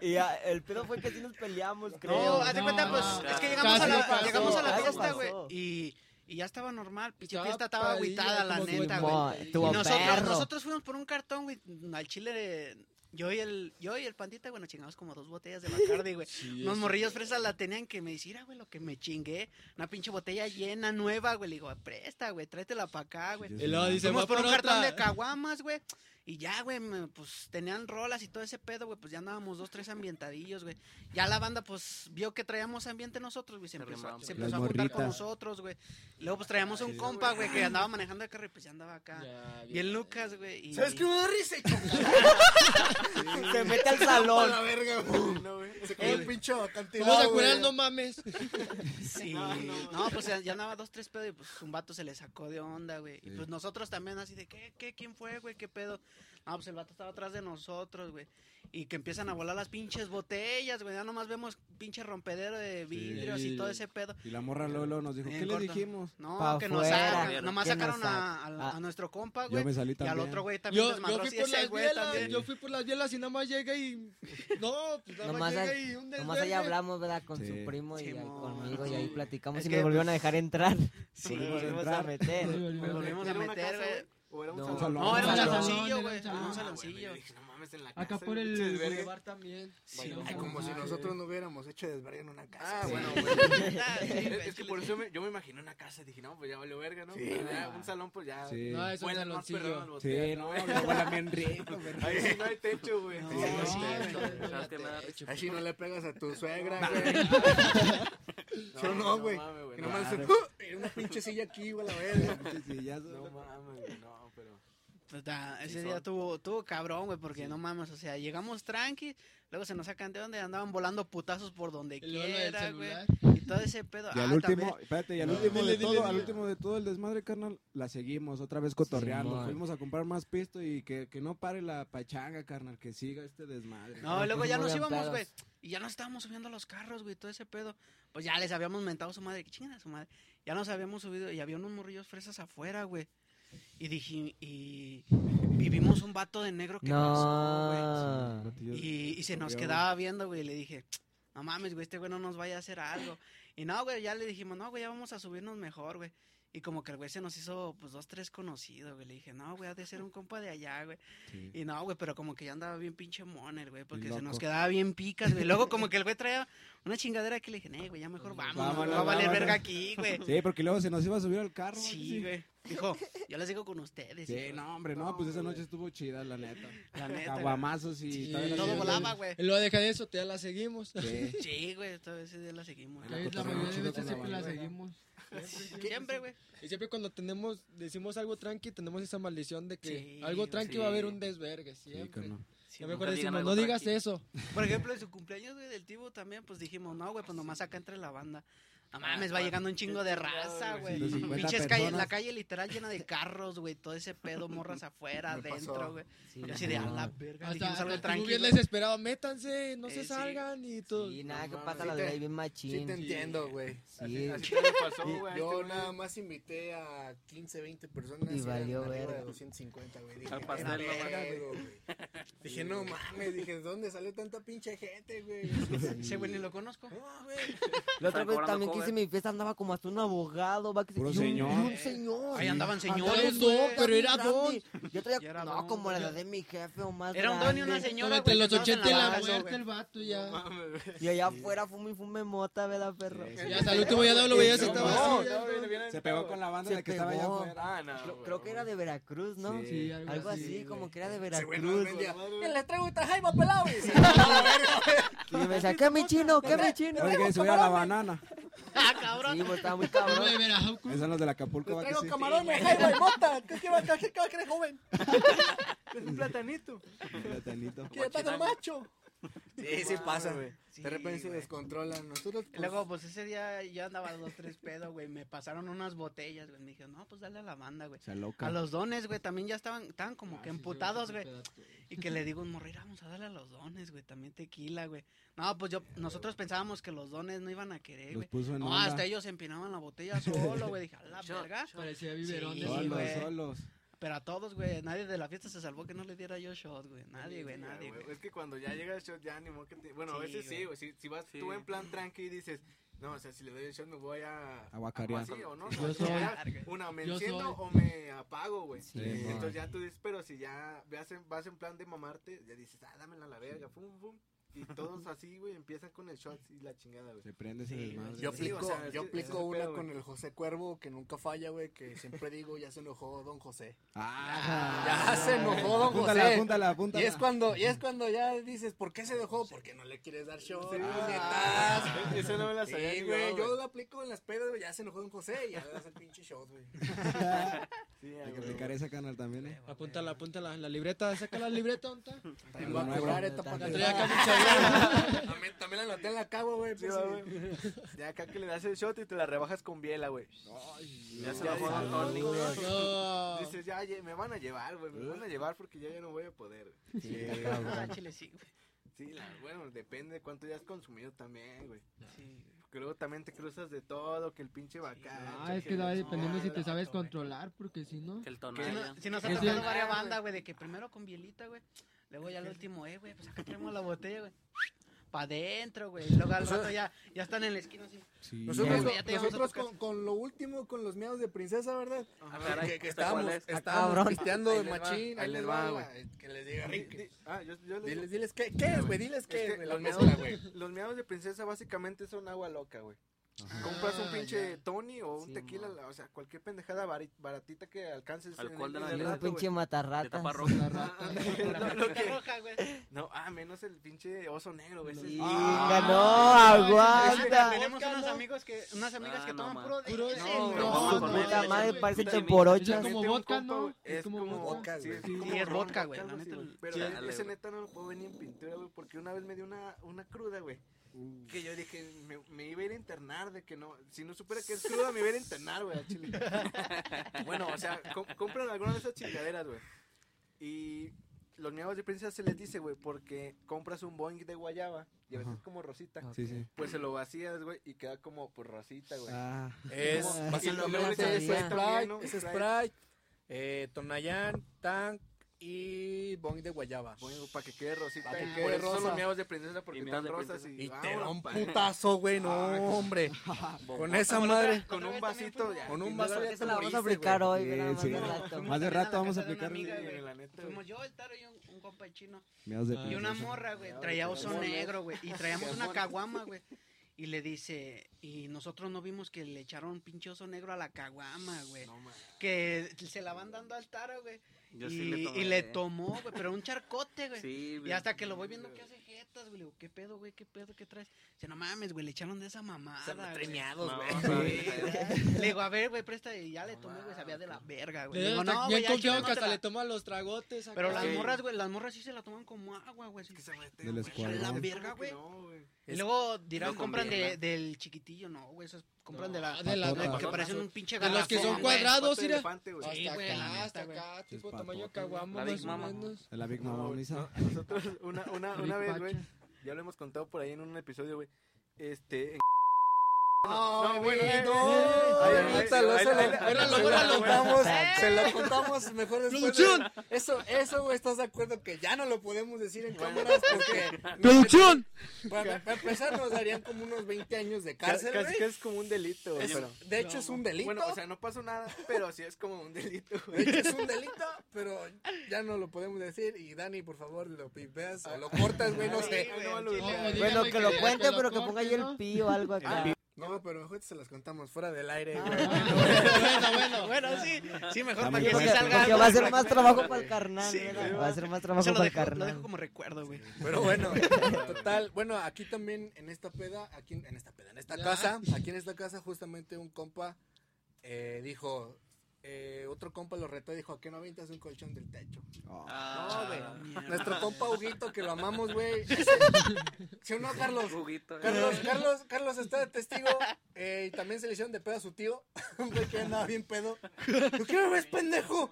y ya, el pedo fue que sí nos peleamos, creo. No, haz de No, cuenta, pues, no. es que llegamos a la, pasó, llegamos a la fiesta, güey. Y, y ya estaba normal, pinche Estaba fiesta estaba agüitada, la neta, güey. Y nosotros, nosotros fuimos por un cartón, güey, al chile de- Yo y el, yo y el pandita, bueno, chingamos como dos botellas de Bacardi, güey. Sí, Unos morrillos fresas la tenían que me decir, güey, lo que me chingué. Una pinche botella llena, nueva, güey. Le digo, presta, güey, tráetela para acá, güey. Y luego dice, Fuimos va por un cartón de caguamas, güey. Y ya, güey, me- pues tenían rolas y todo ese pedo, güey. Pues ya andábamos dos, tres ambientadillos, güey. Ya la banda, pues, vio que traíamos ambiente nosotros, güey. Se empezó, se a juntar con nosotros, güey. Luego, pues traíamos un compa, güey, que andaba manejando el carro y pues ya andaba acá. Ya, Bien Lucas, güey. y- ¿Sabes qué me da risa? Se mete al salón. la verga, güey. No, güey. Se cae el pinche acantilado, Vamos a curar, no mames. Sí. No, pues ya, ya andaba dos, tres pedos y pues un vato se le sacó de onda, güey. Y pues nosotros también así de, ¿qué, qué, quién fue, güey? ¿Qué pedo? No, pues el vato estaba atrás de nosotros, güey. Y que empiezan a volar las pinches botellas, güey. Ya nomás vemos pinche rompedero de vidrios y todo ese pedo. Y la morra Lolo nos dijo, ¿qué le dijimos? No, Pa' que nos fuera. sacan. Nomás nos sacaron a, a- a Ah. nuestro compa, güey. Yo me salí Y al también. otro güey también Yo, yo fui por las bielas, también. yo fui por las bielas y nada más llegué y... No, pues nada más ahí- y un nomás ahí hablamos, ¿verdad? Con Sí. su primo y ahí conmigo y ahí sí. platicamos Es y me volvieron a pues, dejar entrar. Sí, Nos volvimos a meter. Nos volvimos a meter, güey. Güey. ¿O era un No. salón? No, era un salón, saloncillo, güey. Era un Ah, saloncillo. güey, yo dije, no mames, en la Acá casa, por el desvergue. también. Sí, Ay, como si nosotros no hubiéramos hecho desvergue en una casa. Ah, Sí. bueno, güey. Ah, Es, güey, que por eso me- yo me imaginé una casa. Dije, no, pues ya valió verga, ¿no? Sí, Pero ya, güey. un salón, pues ya. Sí. No, es un saloncillo. Sí, no, huele bien rico, güey. Ahí sí no hay techo, güey. Güey. Así no le pegas a tu suegra, güey. ¿Sí o no, güey? güey, no nomás mames. ¡Uh! Era una pinche silla aquí, güey, la verga. No mames, güey, no. Pues, ese Sí, día son. tuvo, tuvo cabrón, güey, porque no mames, o sea, llegamos tranqui, luego se nos sacan de donde andaban volando putazos por donde luego quiera, güey. Y todo ese pedo. Y ah, al último, también- espérate, y al No, último dile, de dile, todo, al dile. último de todo el desmadre, carnal, la seguimos otra vez cotorreando. Fuimos a comprar más pisto y que, que no pare la pachanga, carnal, que siga este desmadre. No, y luego Pues ya nos íbamos, güey. Y ya nos estábamos subiendo a los carros, güey, todo ese pedo. Pues ya les habíamos mentado a su madre, que chingada su madre. Ya nos habíamos subido y había unos morrillos fresas afuera, güey. Y dije, y vivimos un vato de negro que pasó, güey. No. Y, y se nos quedaba viendo, güey, y le dije, no mames, güey, este güey no nos vaya a hacer algo. Y no, güey, ya le dijimos, no, güey, ya vamos a subirnos mejor, güey. Y como que el güey se nos hizo, pues, dos, tres conocidos, güey. Le dije, no, güey, ha de ser un compa de allá, güey. Sí. Y no, güey, pero como que ya andaba bien pinche moner, güey, porque se nos quedaba bien picas, güey. Luego como que el güey traía una chingadera que le dije, eh, güey, ya mejor vamos, Vámonos, no va a valer vámonos. verga aquí, güey. Sí, porque luego se nos iba a subir al carro. Sí, güey. Dijo, yo les digo con ustedes. Sí, hijo". no, hombre, no, pues esa noche estuvo chida, la neta. La neta, güey. Caguamazos y... Sí, todavía la Todo seguimos volaba, güey. Luego deja de eso, ya la seguimos. Sí. Sí, güey, todo ese día la seguimos. La pero mayoría de veces la siempre la seguimos. Siempre, güey. Y siempre cuando tenemos, decimos algo tranqui, tenemos esa maldición de que Sí, algo tranqui sí. va a haber un desvergue, Sí, siempre. carnal. Sí, Ya mejor decimos, no digas tranqui. eso. Por ejemplo, en su cumpleaños, güey, del Tibo también, pues dijimos, no, güey, pues nomás acá entre la banda. No mames, va llegando un chingo de raza, güey. Sí, 50 Pinches personas. la calle literal llena de carros, güey, todo ese pedo, morras afuera, adentro, güey. Sí, Y así de, a la verga, dijimos hasta algo tranquilo. bien desesperado, métanse, no Eh, se sí. salgan y todo. Sí, nada, que No pasa mames, la sí te- ley bien Sí machín. te entiendo, güey. Sí. Así te le pasó, güey. este Yo nada más invité a 15, 20 personas. Y valió verga. de 250, güey. Dije, Al "Qué pastel, güey". Dije, no mames, dije, ¿de dónde salió tanta pinche gente, güey? Ese güey ni lo conozco. No, güey. La otra vez también que hice cover. mi fiesta andaba como hasta un abogado, va que se- Puro y un- señor. y un señor. Ahí andaban Andaba señores, güey. don, pero era grande. Yo traía, Ya era no, don, como la güey. edad de mi jefe o más Era un don y una grande. señora, Entre güey, los sentados en 80 y la muerte güey. el vato ya. Güey. Y allá afuera fume y fume mota, ¿verdad, perro? Y hasta el último ya no lo veías, estaba así. no, Se pegó con la banda Se de que estaba allá pegó. afuera. Ah, no. Creo, güey. creo que era de Veracruz, ¿no? Sí. Algo, Algo así. así, como que era de Ese güey Veracruz. no vendía. güey. "Eh, Les traigo esta jaiba pelado. Y se- Y me decía, ¿qué mi chino? ¿Qué mi chino? Oye, que subía la banana. Ah, cabrón. Sí, pues estaba muy cabrón. Esos son los de la Acapulco, traigo sí. jaiba y mota. ¿Qué, qué, va, qué, qué va a querer, joven? Es un platanito. Platanito. Que ya está macho. Sí, sí pasa. güey. De repente se descontrolan. Nosotros, Y pues, luego, pues ese día yo andaba dos, tres pedos, güey. Me pasaron unas botellas, güey. Me dije, no, pues dale a la banda, güey. A los dones, güey, también ya estaban, estaban como Ah, que sí, emputados, güey. Y que le digo "Mira, vamos a darle a los dones, güey. También tequila, güey. No, pues yo, nosotros pensábamos que los dones no iban a querer, güey. puso en No, onda. hasta ellos empinaban la botella solo, güey. Dije, a la verga. Parecía biberón de solos. Pero a todos, güey. Nadie de la fiesta se salvó que no le diera yo shot, güey. Nadie, güey, Sí, nadie, güey. güey. Es que cuando ya llega el shot, ya ni modo que te... Bueno, a veces sí, güey. Si, si vas Sí. tú en plan tranqui y dices, no, o sea, si le doy el shot me voy a... A guacarear. así, ¿o no? Yo soy. Una, me Yo enciendo soy. o me apago, güey. Sí, Entonces man. ya tú dices, pero si ya vas en, vas en plan de mamarte, ya dices, ah, dámela a la verga, pum, pum. Y todos así, güey, empiezan con el shot y la chingada, güey. Se prende ese Sí, desmadre. Yo Sí, aplico, o sea, es yo aplico una pedo, con el José Cuervo que nunca falla, güey, que siempre digo, ya se enojó Don José. Ah, Ya se enojó Don Apúntala, José. apúntala, apúntala. Y es cuando, y es cuando ya dices, ¿por qué se dejó? Porque no le quieres dar show, Sí, ah, Esa no me la sabía Sí, güey, yo, yo lo aplico en las pedas, güey, ya se enojó Don José y ya le das el pinche shot, güey. Sí, Hay que aplicar esa canal también, eh. Apúntala, apúntala. La libreta, saca la libreta, ¿dónde está? Tengo a cobrar esta para La que la-. También, también la noté en la cabo, güey. Sí, pues, sí. güey. Ya acá que le das el shot y te la rebajas con biela, güey. Ya se Ya lo fue dices, Don Tony, no, güey. No. Dices, ya, ya, me van a llevar, güey, me van a llevar porque ya, ya no voy a poder. güey. Sí. Ah, chile, sí, güey. Sí, la, bueno, depende de cuánto ya has consumido también, güey. Sí. Porque luego también te cruzas de todo, que el pinche bacán. Ah, es que va dependiendo si te sabes controlar, porque si no. Que el Si, tonalla. no, si nos ha tocado varias bandas, güey, de que primero con bielita, güey. Luego ya al último, eh, güey, pues acá traemos la botella, güey. para adentro, güey. Luego al rato ya, ya están en la esquina así. Sí. Nosotros, Ya, güey, ya te llevamos a tu nosotros con, con lo último, con los miados de princesa, ¿verdad? Ah, caray, que, que ¿esta cuál estábamos, es? Ah, estábamos cabrón. pisteando Ahí de les va, machín. ahí les va, güey. Que les diga Di- Rick. di- Ah, yo, yo les Diles, diles, ¿qué, qué es, güey? Diles qué Es es, que güey, la los mezcla, güey. los miados de princesa básicamente son agua loca, güey. Ajá. Compras un Ah, pinche ya. Tony o un Sí, tequila, o sea, cualquier pendejada baratita que alcances. en Alcohol el- de la un pinche matarrata. güey. No, ah, menos el pinche oso negro, Ah, ganó, aguanta. Tenemos unos amigos que, unas amigas Ah, que toman man. puro de Puro de-. No, Pero no, no, no, madre, parece Sí, temporocha. Es como vodka, Es como vodka. sí, es Sí, vodka, güey. Pero ese neta no lo puedo ver ni en pintura, güey, porque una vez me dio una, una cruda, güey. Que yo dije, me, me iba a ir a internar de que no, si no supiera que es cruda, me iba a ir a internar, güey, chile. bueno, o sea, com- compran alguna de esas chingaderas, güey. Y los miados de princesa se les dice, güey, porque compras un boing de guayaba y a veces Ajá. es como rosita. Sí, sí. Pues se lo vacías, güey, y queda como pues rosita, güey. Ah, Es Como- y es Sprite, ¿no? es Sprite. Sprite, eh, Tonayán, Tank y Bong de Guayaba. Bueno, para que quede rosita. Pa' que quede por eso son los miados de princesa porque Y están rosas y, Y te da un putazo, güey, no, hombre. Con esa madre. Con un vasito, ya. Con un Esa te la vamos a aplicar hoy, más de rato. Vamos a aplicar. Fuimos yo, el Taro y un, un compa chino. Ah, Y una morra, güey, traía oso negro, güey. Y traíamos una caguama, güey. Y le dice, y nosotros no vimos que le echaron pinche oso negro a la caguama, güey. No. Que se la van dando al Taro, güey. Yo y, sí le tomé. y le tomó, güey, pero un charcote, güey. Sí, Y hasta que lo voy viendo que hace jetas, güey. Le digo, ¿qué pedo, güey? ¿Qué pedo? ¿Qué traes? Dice, no mames, güey, le echaron de esa Se mamada, güey. treñados, No, güey. no, Sí. no. Le digo, a ver, güey, presta. Y ya le tomé, güey, sabía de la verga, güey. Le digo, no, bien güey, ya confiado que no hasta la- le toman los tragotes. acá. Pero las morras, güey, las morras sí se la toman como agua, güey. así. Que se mete, Del güey. escuadrón. La ¿Cómo verga, güey. no, güey? Y luego dirán, No compran de, del chiquitillo, no, güey, esos compran No, de la... de la- de que parecen un pinche de los que son güey. cuadrados, mira. elefante, güey. Sí, Hasta güey, la hasta güey. acá, tipo Es tamaño güey. La Big más o Mama. menos. De la Big Mama güey, Misa. Nosotros, una, una, una vez, güey, Ya lo hemos contado por ahí en un episodio, güey. Este, No, bueno, no. se lo- contamos, ahí- se lo contamos mejor después. de- ¡Producción! Eso, eso, güey, ¿estás de acuerdo que ya no lo podemos decir en cámaras porque... ¡Producción! Para, para empezar nos darían como unos 20 años de cárcel, casi que es como un delito, güey. Es- pero- de hecho es un delito. Bueno, o sea, no pasó nada, pero sí es como un delito, de hecho es un delito, pero ya no lo podemos decir. Y Dani, por favor, lo pipeas o lo cortas, güey, no sé. Güey. güey. Bueno, que lo cuente, pero que ponga ahí el pi o algo acá. No, pero mejor se las contamos fuera del aire, Ah, güey. bueno, bueno, bueno, sí. Sí, mejor para que sí salga Porque va a ser más trabajo para el carnal, Sí. Va a ser más trabajo para el dejo, lo dejo carnal. como recuerdo, güey. Pero bueno, total, bueno, aquí también en esta peda, aquí en en esta peda, en esta Ya. casa, aquí en esta casa justamente un compa eh, dijo, eh, otro compa lo retó y dijo, ¿a qué no avientas un colchón del techo? Ah, No, güey. Nuestro compa Huguito, que lo amamos, güey. ¿Sí o no, Carlos? Carlos, Carlos, Carlos está de testigo. eh, y también se le hicieron de pedo a su tío. Un güey que andaba bien pedo. ¿Por qué me ves, pendejo?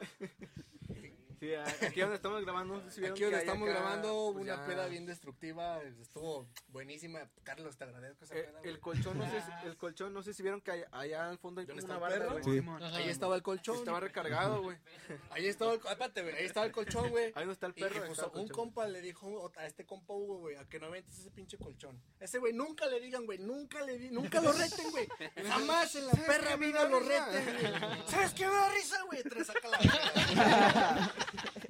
Sí, aquí donde estamos grabando, no sé si vieron Aquí donde estamos acá, grabando pues, una ya- peda bien destructiva. Estuvo buenísima. Carlos, te agradezco esa Eh, peda. el colchón, no sé, si- el colchón, no sé si vieron que hay- allá al fondo hay ¿Dónde como una el barra. Sí. Ahí estaba el colchón. Estaba recargado, güey. Ahí estaba el, espérate, güey, ahí estaba el colchón, güey. Ahí no está el perro. y, ahí pues, está el un compa le dijo a este compa Hugo, güey, a que no avientes ese pinche colchón. Ese güey, nunca le digan, güey, nunca le di- nunca lo reten, güey. Jamás en la perra vida da lo reten, güey. ¿Sabes qué me da risa, güey? Te saca la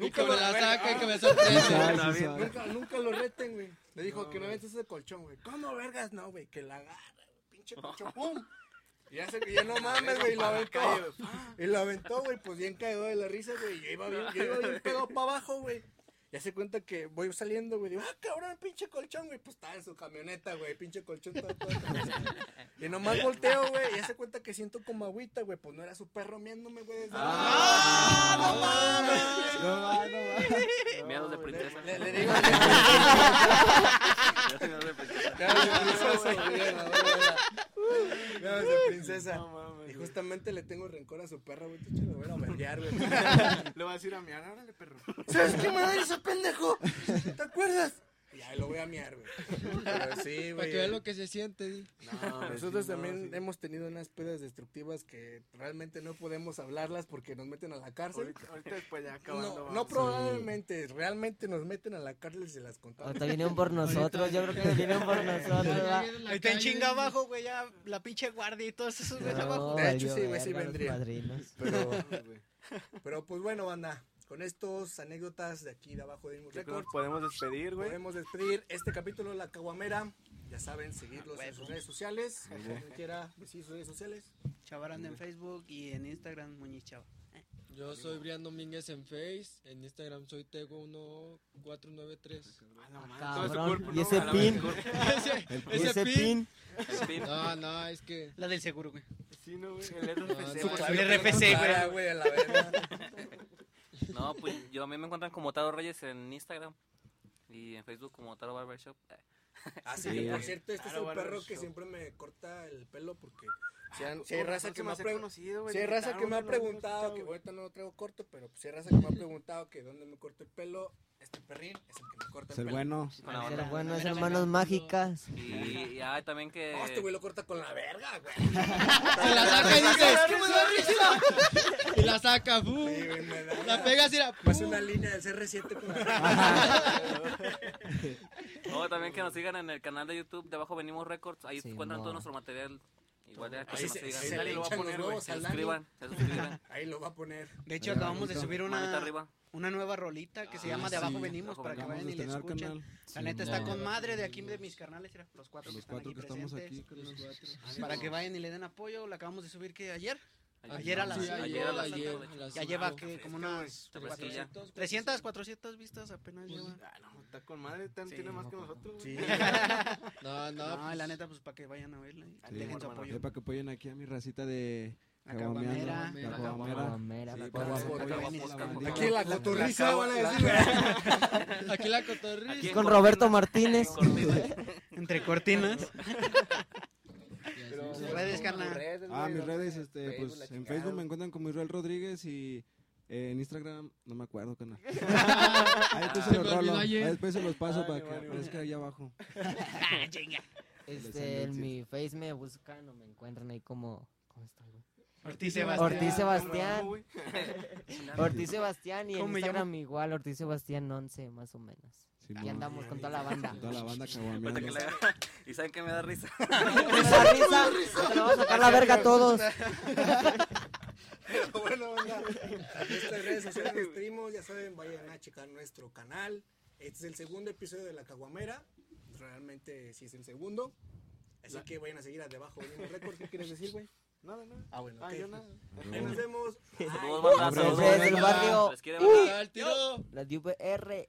que me la saca y que me Sí, sorprende. Nunca, nunca lo reten, güey. Le dijo que no avientes ese colchón, güey. ¿Cómo vergas? No, güey, que la agarre, pinche colchón, pum. Y ya se que ya no mames, güey, y lo aventó. Y lo aventó, güey, pues bien cagado de la risa, güey. Y ya iba bien, ya iba bien pedo para abajo, güey. Ya se cuenta que voy saliendo, güey. Digo, ah, cabrón, pinche colchón, güey. Pues estaba en su camioneta, güey. Pinche colchón todo, todo. Y nomás volteo, güey. Y ya se cuenta que siento como agüita, güey. Pues no era su perro miándome, güey. desde Ah, no mames! No va, no. Miados de princesa. Le, le digo, Miados de princesa. Miados de princesa, justamente le tengo rencor a su perro, güey. Tú lo voy a verguear, güey. Le voy a decir a mi árale, perro. ¿Sabes qué me da ese pendejo? ¿Te acuerdas? Y ahí lo voy a miar, güey. Pero sí, Para güey. que vean lo que se siente. di. No, Nosotros sí, no, también sí. hemos tenido unas pedas destructivas que realmente no podemos hablarlas porque nos meten a la cárcel. Ahorita, ahorita después ya acabando. No, no probablemente, realmente nos meten a la cárcel y se las contamos. Ahorita vienen por nosotros, yo creo que vienen por nosotros. está en chinga abajo, güey, ya la pinche guardia y todos esos abajo. No, De hecho, sí, güey, sí vendría. padrinos. Pero, Sí, güey. pero pues bueno, banda, con estos anécdotas de aquí de abajo de Inmus Records, podemos despedir, güey. podemos despedir este capítulo de La Caguamera. Ya saben, seguirlos en sus redes sociales. Como quiera decir sus redes sociales. Chavaranda en Facebook y en Instagram, Muñiz Chava. Yo soy Brian Domínguez en Face. En Instagram soy Tego1493. Cabrón, cuerpo, y no, ese pin, ese, y ese ese pin. pin. El pin. No, no, es que. La del seguro, güey. Sí, no, güey. El No, RFC, no, güey. no. El RFC, Cara, güey. güey, a la verga. No, pues yo a mí me encuentran como Taro Reyes en Instagram y en Facebook como Taro Barbershop. Ah, sí, Sí. por cierto, este es el perro que siempre me corta el pelo porque si, hay raza que me ha hace pre- conocido, güey. si hay raza que me ha preguntado, que ahorita no lo traigo corto, pero pues si hay raza que me ha preguntado que dónde me corto el pelo, este perrín es el que me corta el el pelo. bueno. Con la Es el bueno, es hermanos mágicas. Y, y hay también que... No, este güey lo corta con la verga, güey. Se la saca y dice, "Es que me da risa". Y la saca, ¡fu! Sí, güey, me da La pega así, la. Pues una línea del CR7 con No, también que nos sigan en el canal de YouTube de Abajo Venimos Records. Ahí Sí, encuentran mo. todo nuestro material. Igual ya que Ahí se, se le lo va a poner, Se suscriban, se suscriban. Ahí lo va a poner. De hecho, acabamos de subir una, arriba. una nueva rolita que se Ah, llama De Abajo sí. Venimos Abajo para que vayan y la escuchen. La neta está con madre de aquí de mis carnales, los cuatro que Los están cuatro aquí que estamos presentes. aquí. Los cuatro. Para que vayan y le den apoyo, la acabamos de subir que ayer. Ayer, Ayer a las Sí, ayer, a las ayer, cinco. a las Ya lleva que como unas güey. 400, 300, 400 vistas apenas lleva. Ah, no, está con madre. tan- Sí, tiene más no, que nosotros, Sí. No, no. No, pues, la neta, pues para que vayan a verla. y Sí, Dejen su hermano. apoyo. Eh, para que apoyen aquí a mi racita de caguamera. Aquí la cotorriza van a la- decir. Aquí la cotorriza. Con. Roberto Martínez. Entre cortinas. Sus redes, carnal. Ah, mis redes, este, Facebook, pues en Facebook me encuentran como Israel Rodríguez y eh, en Instagram no me acuerdo, canal. Ahí después Se los rolo, ahí después se los paso Ay, para que aparezca ahí abajo. Este, en mi face me buscan o me encuentran ahí como. ¿Cómo está, güey? Ortiz Sebastián. Ortiz Sebastián. Ortiz Sebastián y en ¿Cómo me Instagram igual, Ortiz Sebastián 11 más o menos. Simón. Y andamos con toda la banda. Toda la banda caguameando. Y saben que me da risa. ¿Me da risa? Lo vamos a sacar la verga a todos. Pero bueno, banda, aquí estas redes sociales despedimos. Ya saben, vayan a checar nuestro canal. Este es el segundo episodio de La Caguamera. Realmente sí es el segundo. Así que vayan a seguir a Debajo de Records. ¿Qué quieres decir, güey? Nada, nada. Ah, bueno, Ah, yo nada. Ahí nos vemos. Saludos, banda. Abrazo. Saludos. Desde el barrio. Les quiere, banda. Al tiro. La UPR.